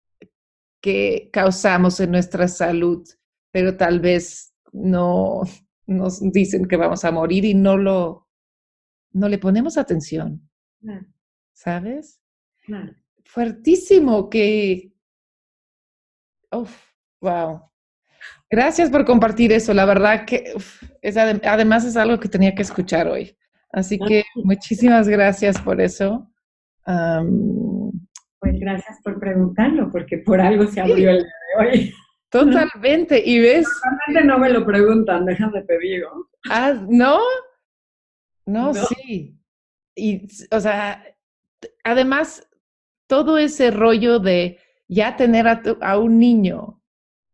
que causamos en nuestra salud, pero tal vez no nos dicen que vamos a morir y no lo, no le ponemos atención. ¿Sabes? Fuertísimo que Uf, wow. Gracias por compartir eso. La verdad que es, además es algo que tenía que escuchar hoy. Así que muchísimas gracias por eso. pues gracias por preguntarlo, porque por algo se abrió el día de hoy. (laughs) Totalmente. Y ves. Normalmente no me lo preguntan, déjame te digo. Ah, ¿no? No, sí. Y, o sea, además, todo ese rollo de ya tener a, un niño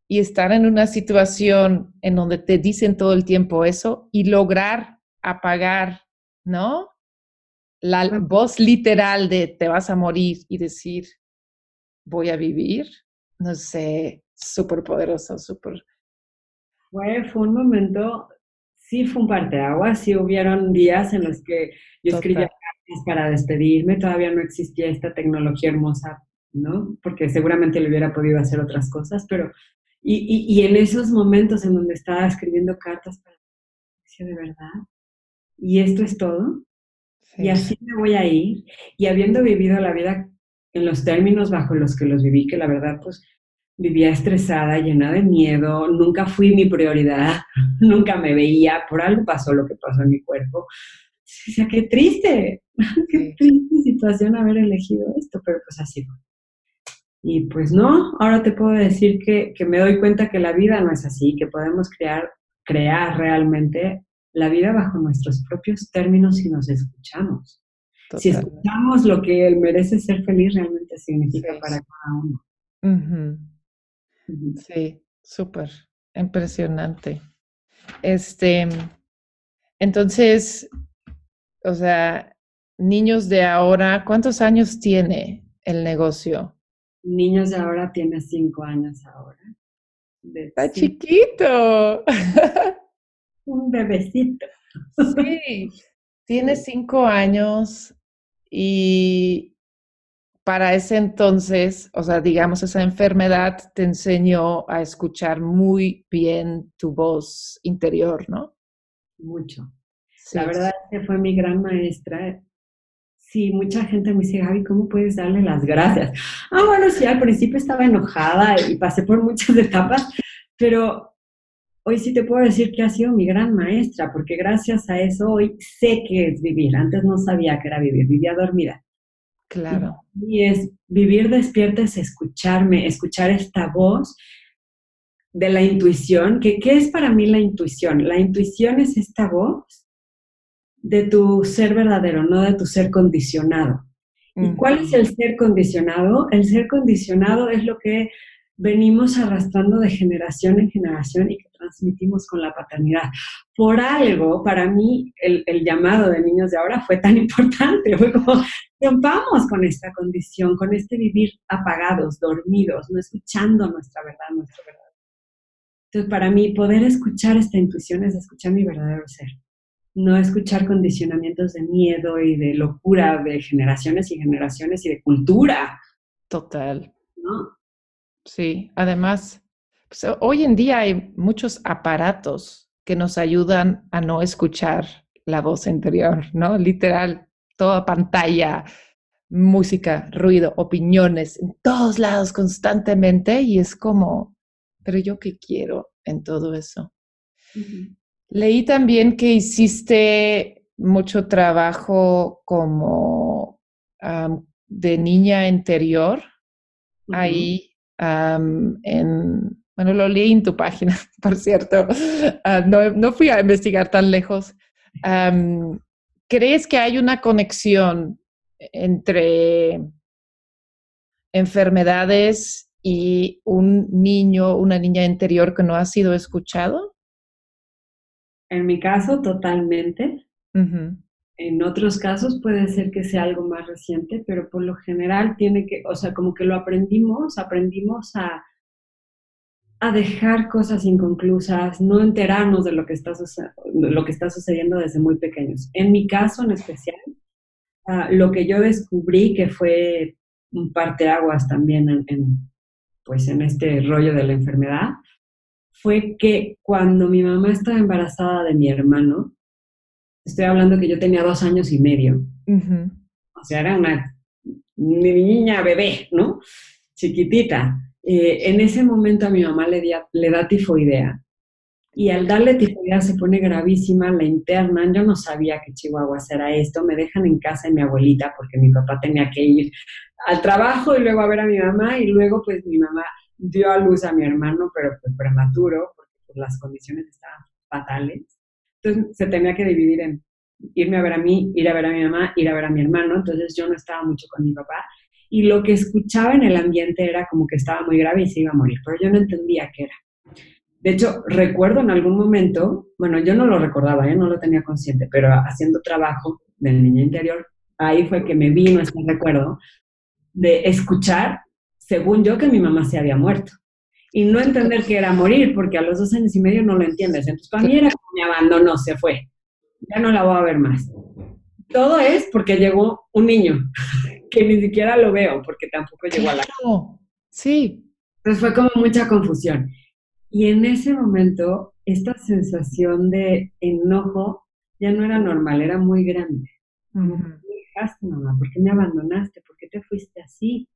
y estar en una situación en donde te dicen todo el tiempo eso y lograr apagar, ¿no? la voz literal de te vas a morir y decir voy a vivir, no sé, súper poderoso, súper... Fue un momento, sí fue un parteaguas, sí hubieron días en los que yo escribía cartas para despedirme, todavía no existía esta tecnología hermosa, ¿no? Porque seguramente le hubiera podido hacer otras cosas, pero... Y, y, en esos momentos en donde estaba escribiendo cartas para de verdad, y esto es todo, y así me voy a ir, y habiendo vivido la vida en los términos bajo los que los viví, que la verdad, pues vivía estresada, llena de miedo, nunca fui mi prioridad, (laughs) nunca me veía, por algo pasó lo que pasó en mi cuerpo. O sea, qué triste, (laughs) qué triste situación haber elegido esto, pero pues así fue. Y pues no, ahora te puedo decir que, que, me doy cuenta que la vida no es así, que podemos crear, crear realmente la vida bajo nuestros propios términos si nos escuchamos. Si escuchamos lo que él merece ser feliz, realmente significa para cada uno. Sí, súper impresionante. Este, entonces, o sea, niños de ahora, ¿cuántos años tiene el negocio? Niños de ahora tiene cinco años ahora. Está chiquito. (laughs) Un bebecito. Sí, tiene (laughs) cinco años y para ese entonces, o sea, digamos, esa enfermedad te enseñó a escuchar muy bien tu voz interior, ¿no? Mucho. La verdad es que fue mi gran maestra. Sí, mucha gente me dice, Gaby, ¿cómo puedes darle las gracias? Ah, bueno, sí, al principio estaba enojada y pasé por muchas (laughs) etapas, pero hoy sí te puedo decir que ha sido mi gran maestra, porque gracias a eso hoy sé que es vivir. Antes no sabía que era vivir, vivía dormida. Claro. Y es vivir despierta, es escucharme, escuchar esta voz de la intuición. ¿Qué es para mí la intuición? La intuición es esta voz de tu ser verdadero, no de tu ser condicionado. ¿Y cuál es el ser condicionado? El ser condicionado es lo que venimos arrastrando de generación en generación y que transmitimos con la paternidad. Por algo, para mí, el, llamado de niños de ahora fue tan (laughs) importante. Fue como, rompamos con esta condición, con este vivir apagados, dormidos, no escuchando nuestra verdad, nuestra verdad. Entonces, para mí, poder escuchar esta intuición es escuchar mi verdadero ser. No escuchar condicionamientos de miedo y de locura de generaciones y generaciones y de cultura. Total. ¿No? Sí, además, pues, hoy en día hay muchos aparatos que nos ayudan a no escuchar la voz interior, ¿no? Literal, toda pantalla, música, ruido, opiniones, en todos lados constantemente y es como, pero yo qué quiero en todo eso. Leí también que hiciste mucho trabajo como de niña interior. Ahí en, bueno, lo leí en tu página, (laughs) por cierto, ah, no, fui a investigar tan lejos. ¿Crees que hay una conexión entre enfermedades y un niño, una niña interior que no ha sido escuchado? En mi caso, totalmente. En otros casos puede ser que sea algo más reciente, pero por lo general tiene que, o sea, como que lo aprendimos, aprendimos a, a dejar cosas inconclusas, no enterarnos de lo que está, lo que está sucediendo desde muy pequeños. En mi caso en especial, ah, lo que yo descubrí que fue un parteaguas también en, pues en este rollo de la enfermedad, fue que cuando mi mamá estaba embarazada de mi hermano, estoy hablando que yo tenía dos años y medio. O sea, era una niña bebé, ¿no? Chiquitita. Eh, en ese momento a mi mamá le, le da tifoidea. Y al darle tifoidea se pone gravísima, la internan. Yo no sabía que Chihuahua era esto. Me dejan en casa de mi abuelita porque mi papá tenía que ir al trabajo y luego a ver a mi mamá. Y luego, pues mi mamá dio a luz a mi hermano, pero pues, prematuro, porque pues, las condiciones estaban fatales. Entonces se tenía que dividir en irme a ver a mí, ir a ver a mi mamá, ir a ver a mi hermano. Entonces yo no estaba mucho con mi papá. Y lo que escuchaba en el ambiente era como que estaba muy grave y se iba a morir, pero yo no entendía qué era. De hecho, recuerdo en algún momento, bueno, yo no lo recordaba, ¿eh? no lo tenía consciente, pero haciendo trabajo del niño interior, ahí fue que me vino este recuerdo de escuchar, según yo, que mi mamá se había muerto. Y no entender que era morir, porque a los dos años y medio no lo entiendes. Entonces, para mí era como me abandonó, se fue. Ya no la voy a ver más. Todo es porque llegó un niño, (laughs) que ni siquiera lo veo, porque tampoco llegó a la casa. Sí. Entonces fue como mucha confusión. Y en ese momento, esta sensación de enojo ya no era normal, era muy grande. ¿Por qué dejaste, mamá? ¿Por qué me abandonaste? ¿Por qué te fuiste así?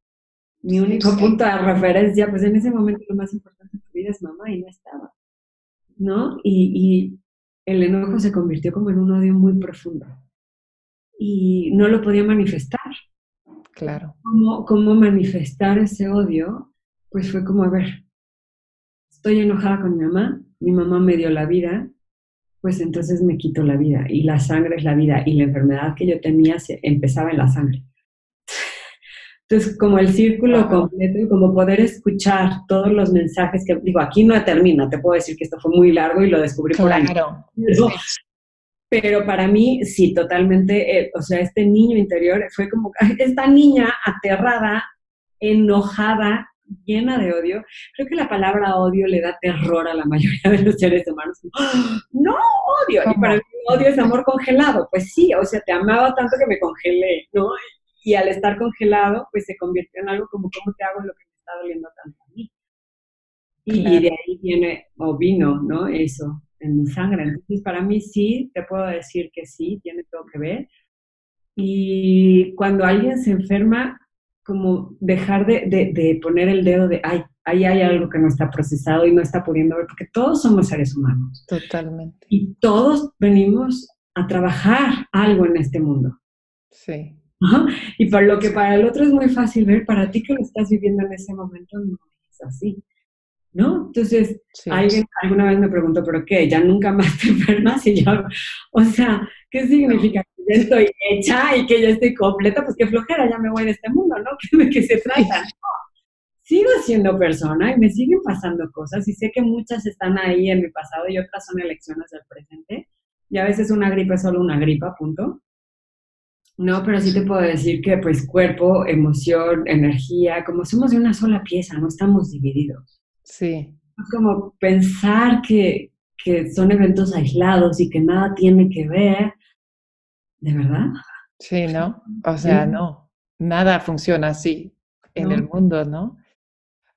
Mi único punto de referencia, pues en ese momento lo más importante en tu vida es mamá y no estaba. ¿No? Y, y el enojo se convirtió como en un odio muy profundo. Y no lo podía manifestar. Claro. ¿Cómo, cómo manifestar ese odio? Pues fue como, a ver, estoy enojada con mi mamá, mi mamá me dio la vida, pues entonces me quito la vida. Y la sangre es la vida. Y la enfermedad que yo tenía se, empezaba en la sangre. Entonces, como el círculo completo y como poder escuchar todos los mensajes que, digo, aquí no termina, te puedo decir que esto fue muy largo y lo descubrí por años. Pero, pero para mí, sí, totalmente, eh, o sea, este niño interior fue como, (laughs) esta niña aterrada, enojada, llena de odio. Creo que la palabra odio le da terror a la mayoría de los seres humanos. (gasps) No, odio. Y para mí odio es amor congelado. Pues sí, o sea, te amaba tanto que me congelé, ¿no? Y al estar congelado, pues se convirtió en algo como, ¿cómo te hago lo que me está doliendo tanto Y, de ahí viene, o vino, ¿no? Eso, en mi sangre. Entonces, para mí sí, te puedo decir que sí, tiene todo que ver. Y cuando alguien se enferma, como dejar de, de, poner el dedo de, ay, ahí hay algo que no está procesado y no está pudiendo ver, porque todos somos seres humanos. Totalmente. Y todos venimos a trabajar algo en este mundo. Sí. Y para lo que para el otro es muy fácil ver, para ti que lo estás viviendo en ese momento no es así. ¿No? Entonces, alguien alguna vez me preguntó, ¿pero qué? ¿Ya nunca más te (laughs) enfermas? Y yo, o sea, ¿qué significa? Que ya estoy hecha y que ya estoy completa, pues qué flojera, ya me voy de este mundo, ¿no? (laughs) ¿De qué se trata? Sigo siendo persona y me siguen pasando cosas y sé que muchas están ahí en mi pasado y otras son elecciones del presente. Y a veces una gripa es solo una gripa, punto. No, pero sí te puedo decir que pues cuerpo, emoción, energía, como somos de una sola pieza, no estamos divididos. Sí. Es como pensar que, que son eventos aislados y que nada tiene que ver, ¿de verdad? Sí, ¿no? O sea, no, nada funciona así en el mundo, ¿no?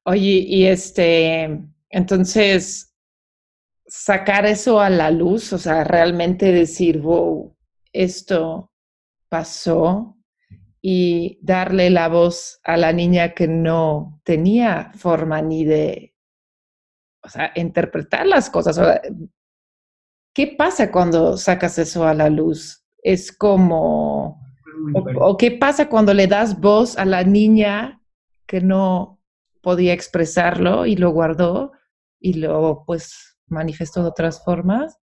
Oye, y este, entonces, sacar eso a la luz, o sea, realmente decir, wow, esto pasó y darle la voz a la niña que no tenía forma ni de, o sea, interpretar las cosas. ¿Qué pasa cuando sacas eso a la luz? Es como, o, qué pasa cuando le das voz a la niña que no podía expresarlo y lo guardó y lo pues manifestó de otras formas?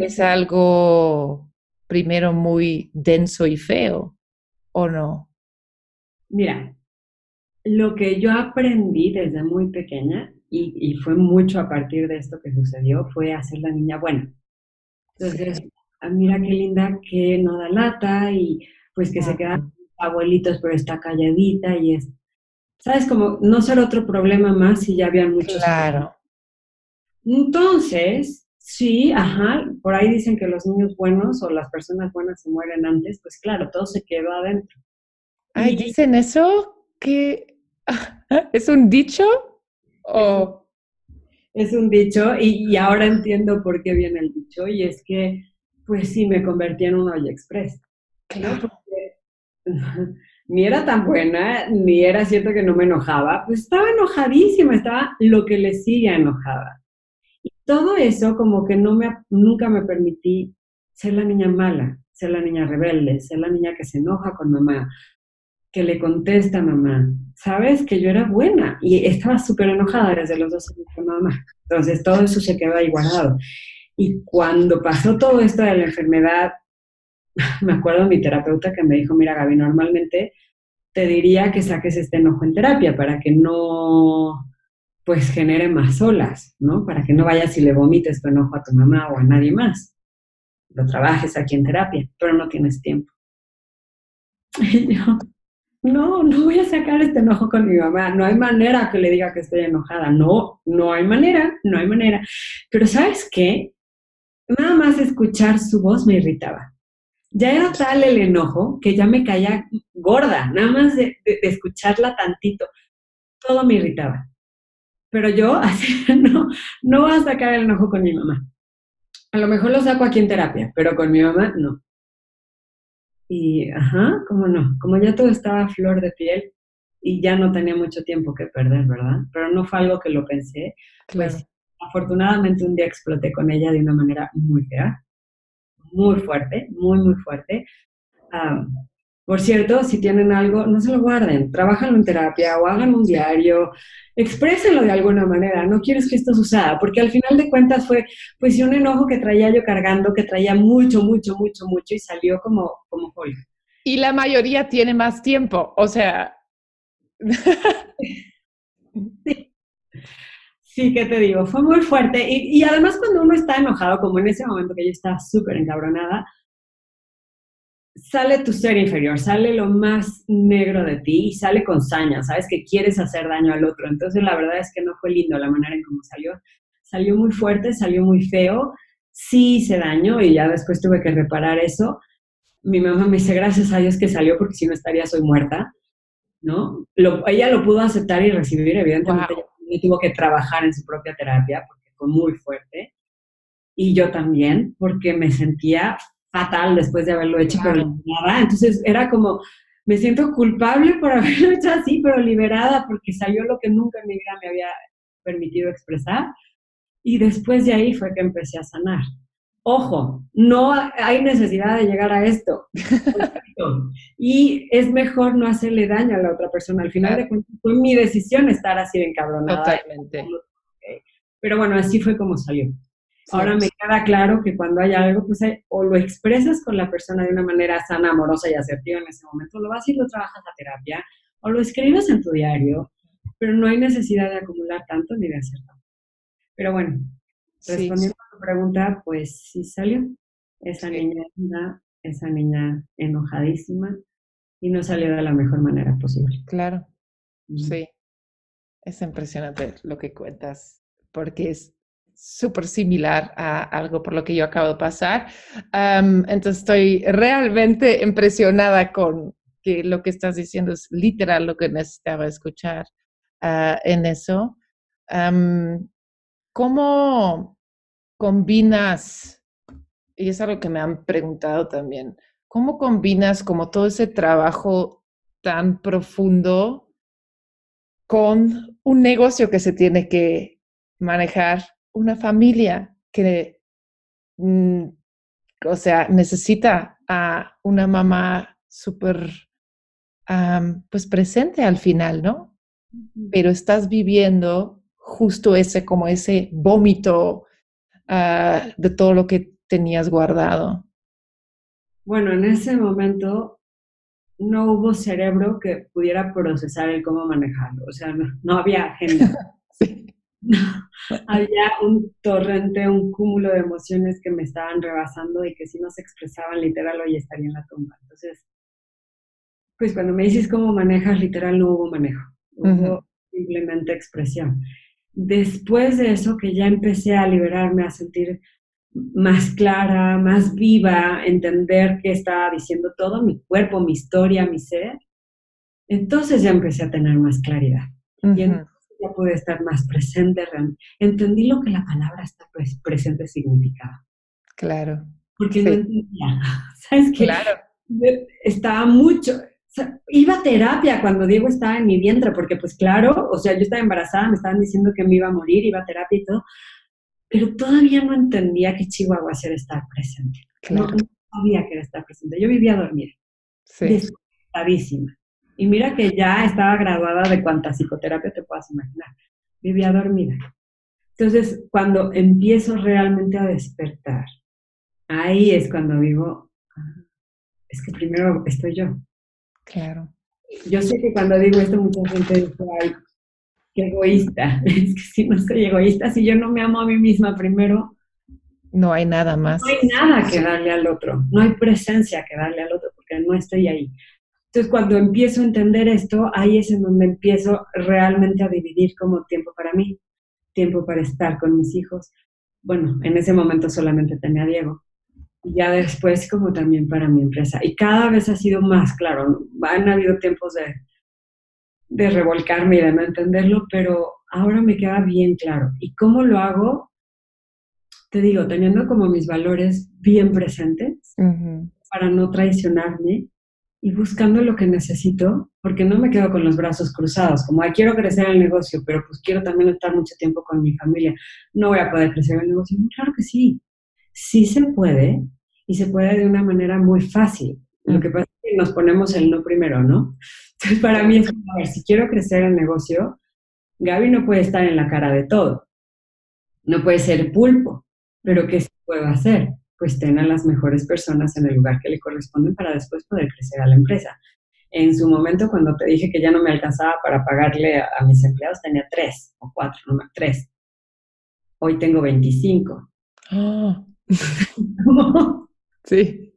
es algo primero muy denso y feo, ¿o no? Mira, lo que yo aprendí desde muy pequeña, y, fue mucho a partir de esto que sucedió, fue hacer la niña buena. Entonces, ah, mira qué linda que no da lata y pues que se quedan abuelitos pero está calladita y es, ¿sabes? Como no ser otro problema más si ya habían muchos. Claro. Entonces, Sí, ajá, por ahí dicen que los niños buenos o las personas buenas se mueren antes, pues claro, todo se quedó adentro. Ay, ¿dicen eso? ¿Que (laughs) es un dicho? ¿O? Es un dicho y, ahora entiendo por qué viene el dicho y es que, pues sí, me convertí en un olla express. Claro. (laughs) ni era tan buena, ni era cierto que no me enojaba, pues estaba enojadísima, estaba lo que le sigue enojada todo eso como que no me, nunca me permití ser la niña mala, ser la niña rebelde, ser la niña que se enoja con mamá, que le contesta a mamá. Sabes que yo era buena y estaba súper enojada desde los dos años con mamá. Entonces todo eso se quedó igualado. Y cuando pasó todo esto de la enfermedad, (laughs) me acuerdo mi terapeuta que me dijo, mira Gaby, normalmente te diría que saques este enojo en terapia para que no pues genere más olas, ¿no? Para que no vayas y le vomites tu enojo a tu mamá o a nadie más. Lo trabajes aquí en terapia, pero no tienes tiempo. (laughs) Y yo, no, no voy a sacar este enojo con mi mamá, no hay manera que le diga que estoy enojada, no, no hay manera, no hay manera. Pero ¿sabes qué? Nada más escuchar su voz me irritaba. Ya era tal el enojo que ya me caía gorda, nada más de, escucharla tantito. Todo me irritaba. Pero yo (laughs) así, no, no voy a sacar el enojo con mi mamá. A lo mejor lo saco aquí en terapia, pero con mi mamá no. Y, ajá, cómo no, como ya todo estaba a flor de piel y ya no tenía mucho tiempo que perder, ¿verdad? Pero no fue algo que lo pensé. Pues afortunadamente un día exploté con ella de una manera muy fea, muy fuerte, muy, muy fuerte. Por cierto, si tienen algo, no se lo guarden, trabajan en terapia o hagan un diario, exprésenlo de alguna manera, no quieres que esto suceda, porque al final de cuentas fue pues un enojo que traía yo cargando, que traía mucho, mucho, mucho, mucho y salió como, como Y la mayoría tiene más tiempo, o sea... (laughs) sí. Sí, ¿qué te digo? Fue muy fuerte. Y, y, además cuando uno está enojado, como en ese momento que yo estaba súper encabronada, sale tu ser inferior, sale lo más negro de ti y sale con saña, sabes que quieres hacer daño al otro. Entonces la verdad es que no fue lindo la manera en cómo salió. Salió muy fuerte, salió muy feo, sí hice daño y ya después tuve que reparar eso. Mi mamá me dice, gracias a Dios que salió porque si no estaría soy muerta, ¿no? ella lo pudo aceptar y recibir, evidentemente ella tuvo que trabajar en su propia terapia porque fue muy fuerte. Y yo también, porque me sentía fatal después de haberlo hecho, pero nada. Entonces era como, me siento culpable por (laughs) haberlo hecho así, pero liberada porque salió lo que nunca en mi vida me había permitido expresar. Y después de ahí fue que empecé a sanar. Ojo, no hay necesidad de llegar a esto. (laughs) y es mejor no hacerle daño a la otra persona. Al final de cuentas fue mi decisión estar así de encabronada. Totalmente. Pero bueno, así fue como salió. Ahora me queda claro que cuando hay algo, pues o lo expresas con la persona de una manera sana, amorosa y asertiva en ese momento, lo vas y lo trabajas a terapia, o lo escribes en tu diario, pero no hay necesidad de acumular tanto ni de hacer tanto. Pero bueno, respondiendo a tu pregunta, pues sí salió. Esa niña esa niña enojadísima, y no salió de la mejor manera posible. Claro, sí. Es impresionante lo que cuentas, porque es súper similar a algo por lo que yo acabo de pasar. entonces estoy realmente impresionada con que lo que estás diciendo es literal lo que necesitaba escuchar ah, en eso. ¿Cómo combinas, y es algo que me han preguntado también, cómo combinas como todo ese trabajo tan profundo con un negocio que se tiene que manejar una familia que, mm, o sea, necesita a una mamá súper, pues presente al final, ¿no? Pero estás viviendo justo ese, como ese vómito ah, de todo lo que tenías guardado. Bueno, en ese momento no hubo cerebro que pudiera procesar el cómo manejarlo, o sea, no, había agenda. (laughs) había un torrente, un cúmulo de emociones que me estaban rebasando y que si no se expresaban literal hoy estaría en la tumba. Entonces, pues cuando me dices cómo manejas, literal no hubo manejo, hubo simplemente expresión. Después de eso que ya empecé a liberarme, a sentir más clara, más viva, entender qué estaba diciendo todo mi cuerpo, mi historia, mi ser, entonces ya empecé a tener más claridad. Y ya pude estar más presente. Entendí lo que la palabra está presente significaba. Claro. Porque no entendía. (laughs) ¿Sabes qué? Claro. Estaba mucho, iba a terapia cuando Diego estaba en mi vientre, porque pues claro, o sea, yo estaba embarazada, me estaban diciendo que me iba a morir, iba a terapia y todo, pero todavía no entendía que Chihuahua era estar presente. Claro. No, sabía que era estar presente. Yo vivía dormida, sí. desconectadísima. Y mira que ya estaba graduada de cuánta psicoterapia te puedas imaginar. Vivía dormida. Entonces, cuando empiezo realmente a despertar, ahí es cuando digo, ah, es que primero estoy yo. Claro. Yo sé que cuando digo esto, mucha gente dice, ay, qué egoísta. (laughs) Es que si no soy egoísta, si yo no me amo a mí misma primero, no hay nada más. No hay nada que darle al otro, no hay presencia que darle al otro porque no estoy ahí. Entonces, cuando empiezo a entender esto, ahí es en donde empiezo realmente a dividir como tiempo para mí, tiempo para estar con mis hijos. Bueno, en ese momento solamente tenía a Diego. Y ya después como también para mi empresa. Y cada vez ha sido más claro. Han habido tiempos de, de revolcarme y de no entenderlo, pero ahora me queda bien claro. ¿Y cómo lo hago? Te digo, teniendo como mis valores bien presentes para no traicionarme y buscando lo que necesito, porque no me quedo con los brazos cruzados, como, Ay, quiero crecer el negocio, pero pues quiero también estar mucho tiempo con mi familia. No voy a poder crecer el negocio. Claro que sí, sí se puede y se puede de una manera muy fácil. Lo que pasa es que nos ponemos el no primero, ¿no? Entonces, para mí es, a ver, si quiero crecer el negocio, Gaby no puede estar en la cara de todo. No puede ser pulpo, pero ¿qué se puede hacer? Pues tener a las mejores personas en el lugar que le corresponden para después poder crecer a la empresa. En su momento, cuando te dije que ya no me alcanzaba para pagarle a, mis empleados, tenía tres o cuatro, no más, tres. Hoy tengo 25. Ah. ¿Cómo? (laughs) Sí.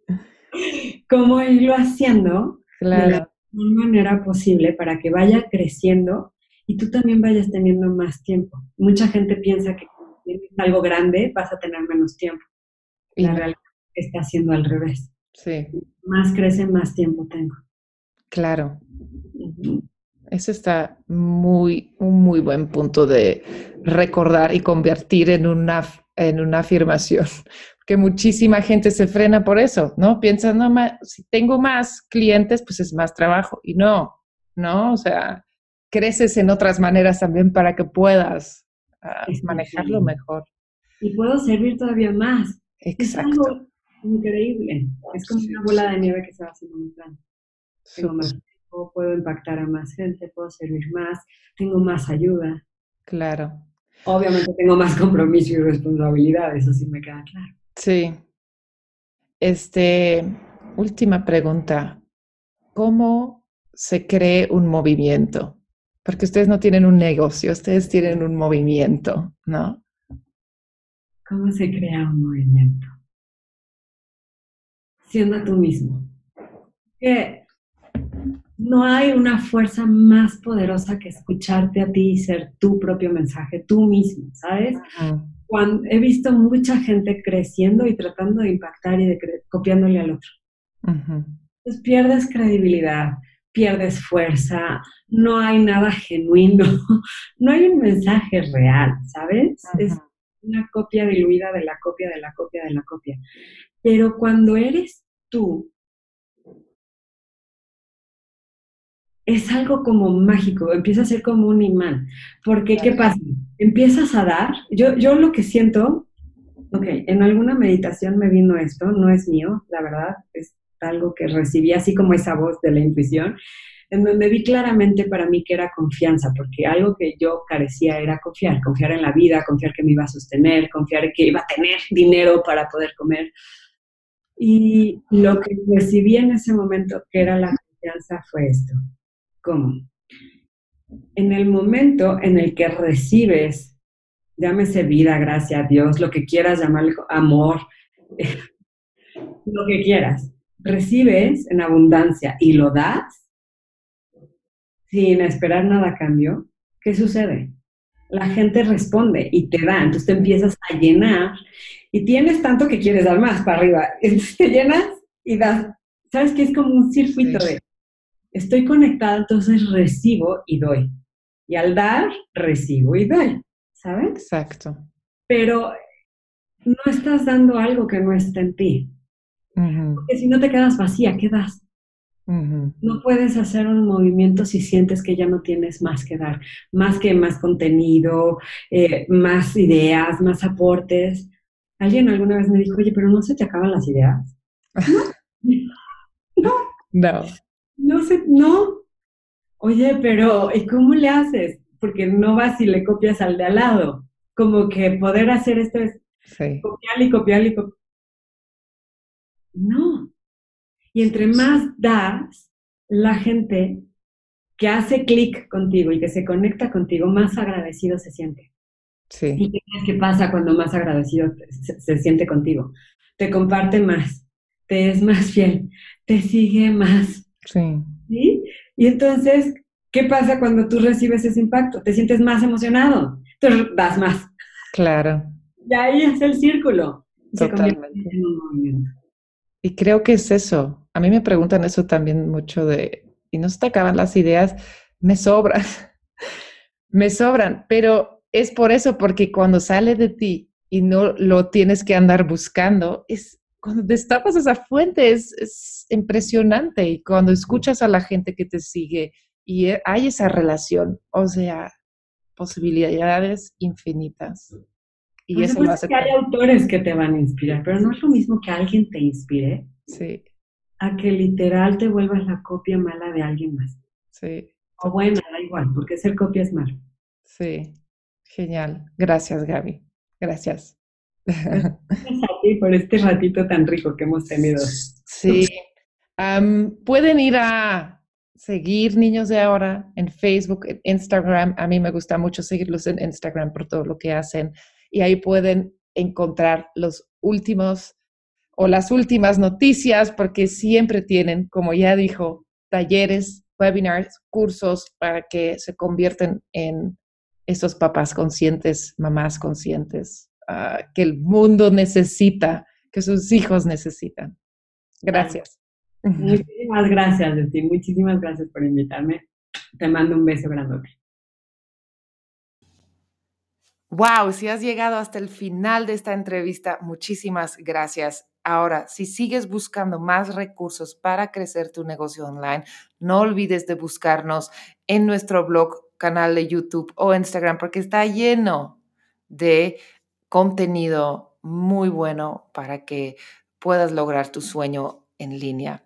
¿Cómo irlo haciendo claro. de la mejor manera posible para que vaya creciendo y tú también vayas teniendo más tiempo. Mucha gente piensa que cuando tienes algo grande vas a tener menos tiempo. La realidad está siendo al revés. Sí. Más crece, más tiempo tengo. Claro. Eso está muy, un muy buen punto de recordar y convertir en una, en una afirmación. (laughs) Que muchísima gente se frena por eso, ¿no? Piensa, no, si tengo más clientes, pues es más trabajo. Y no, ¿no? O sea, creces en otras maneras también para que puedas ah, manejarlo mejor. Y puedo servir todavía más. Exacto. Es algo increíble. Es como una bola de nieve que se va haciendo muy grande. Tengo más tiempo, puedo impactar a más gente, puedo servir más, tengo más ayuda. Claro. Obviamente tengo más compromiso y responsabilidad, eso sí me queda claro. Sí. Este, última pregunta. ¿Cómo se cree un movimiento? Porque ustedes no tienen un negocio, ustedes tienen un movimiento, ¿no? ¿Cómo se crea un movimiento? Siendo tú mismo. Que no hay una fuerza más poderosa que escucharte a ti y ser tu propio mensaje, tú mismo, ¿sabes? Cuando he visto mucha gente creciendo y tratando de impactar y de copiándole al otro. Entonces pierdes credibilidad, pierdes fuerza, no hay nada genuino, (laughs) no hay un mensaje real, ¿sabes? Es una copia diluida de la copia de la copia de la copia. Pero cuando eres tú, es algo como mágico, empieza a ser como un imán. Porque, ¿qué pasa? Empiezas a dar, yo, yo lo que siento, ok, en alguna meditación me vino esto, no es mío, la verdad, es algo que recibí así como esa voz de la intuición, en donde vi claramente para mí que era confianza, porque algo que yo carecía era confiar, confiar en la vida, confiar que me iba a sostener, confiar que iba a tener dinero para poder comer. Y lo que recibí en ese momento, que era la confianza, fue esto. ¿Cómo? En el momento en el que recibes, llámese vida, gracia, Dios, lo que quieras llamarle, amor, (laughs) lo que quieras, recibes en abundancia y lo das sin esperar nada a cambio, ¿qué sucede? La gente responde y te da, entonces te empiezas a llenar y tienes tanto que quieres dar más para arriba, (laughs) entonces te llenas y das. ¿Sabes qué? Es como un circuito de estoy conectada, entonces recibo y doy. Y al dar, recibo y doy, ¿sabes? Exacto. Pero no estás dando algo que no está en ti. Porque si no te quedas vacía, ¿qué das? No puedes hacer un movimiento si sientes que ya no tienes más que dar, más que más contenido, eh, más ideas, más aportes. Alguien alguna vez me dijo, oye, pero no se te acaban las ideas. (laughs) no. No. No sé, no. Oye, pero ¿y cómo le haces? Porque no vas y le copias al de al lado. Como que poder hacer esto es copiar y copiar y copiar no. Y entre más das, la gente que hace clic contigo y que se conecta contigo, más agradecido se siente. Sí. ¿Y qué qué pasa cuando más agradecido se, siente contigo? Te comparte más, te es más fiel, te sigue más. Sí. ¿Sí? Y entonces, ¿qué pasa cuando tú recibes ese impacto? Te sientes más emocionado, entonces vas más. Claro. Y ahí es el círculo. Totalmente. Y creo que es eso. A mí me preguntan eso también mucho de, y no se te acaban las ideas, me sobran, (laughs) me sobran, pero es por eso, porque cuando sale de ti y no lo tienes que andar buscando, es cuando destapas esa fuente, es, es impresionante. Y cuando escuchas a la gente que te sigue y hay esa relación, o sea, posibilidades infinitas. Y eso lo hace que hay autores que te van a inspirar, pero no es lo mismo que alguien te inspire. Sí. A que literal te vuelvas la copia mala de alguien más. Sí. O buena, da igual, porque ser copia es malo. Sí. Genial. Gracias, Gaby. Gracias. Gracias (laughs) a ti por este ratito tan rico que hemos tenido. Sí. pueden ir a seguir Niños de Ahora en Facebook, en Instagram. A mí me gusta mucho seguirlos en Instagram por todo lo que hacen y ahí pueden encontrar los últimos o las últimas noticias porque siempre tienen, como ya dijo, talleres, webinars, cursos para que se convierten en esos papás conscientes, mamás conscientes, ah, que el mundo necesita, que sus hijos necesitan. Gracias. Muchísimas gracias, Desti. Muchísimas gracias por invitarme. Te mando un beso grandote. Wow, si has llegado hasta el final de esta entrevista, muchísimas gracias. Ahora, si sigues buscando más recursos para crecer tu negocio online, no olvides de buscarnos en nuestro blog, canal de YouTube o Instagram, porque está lleno de contenido muy bueno para que puedas lograr tu sueño en línea.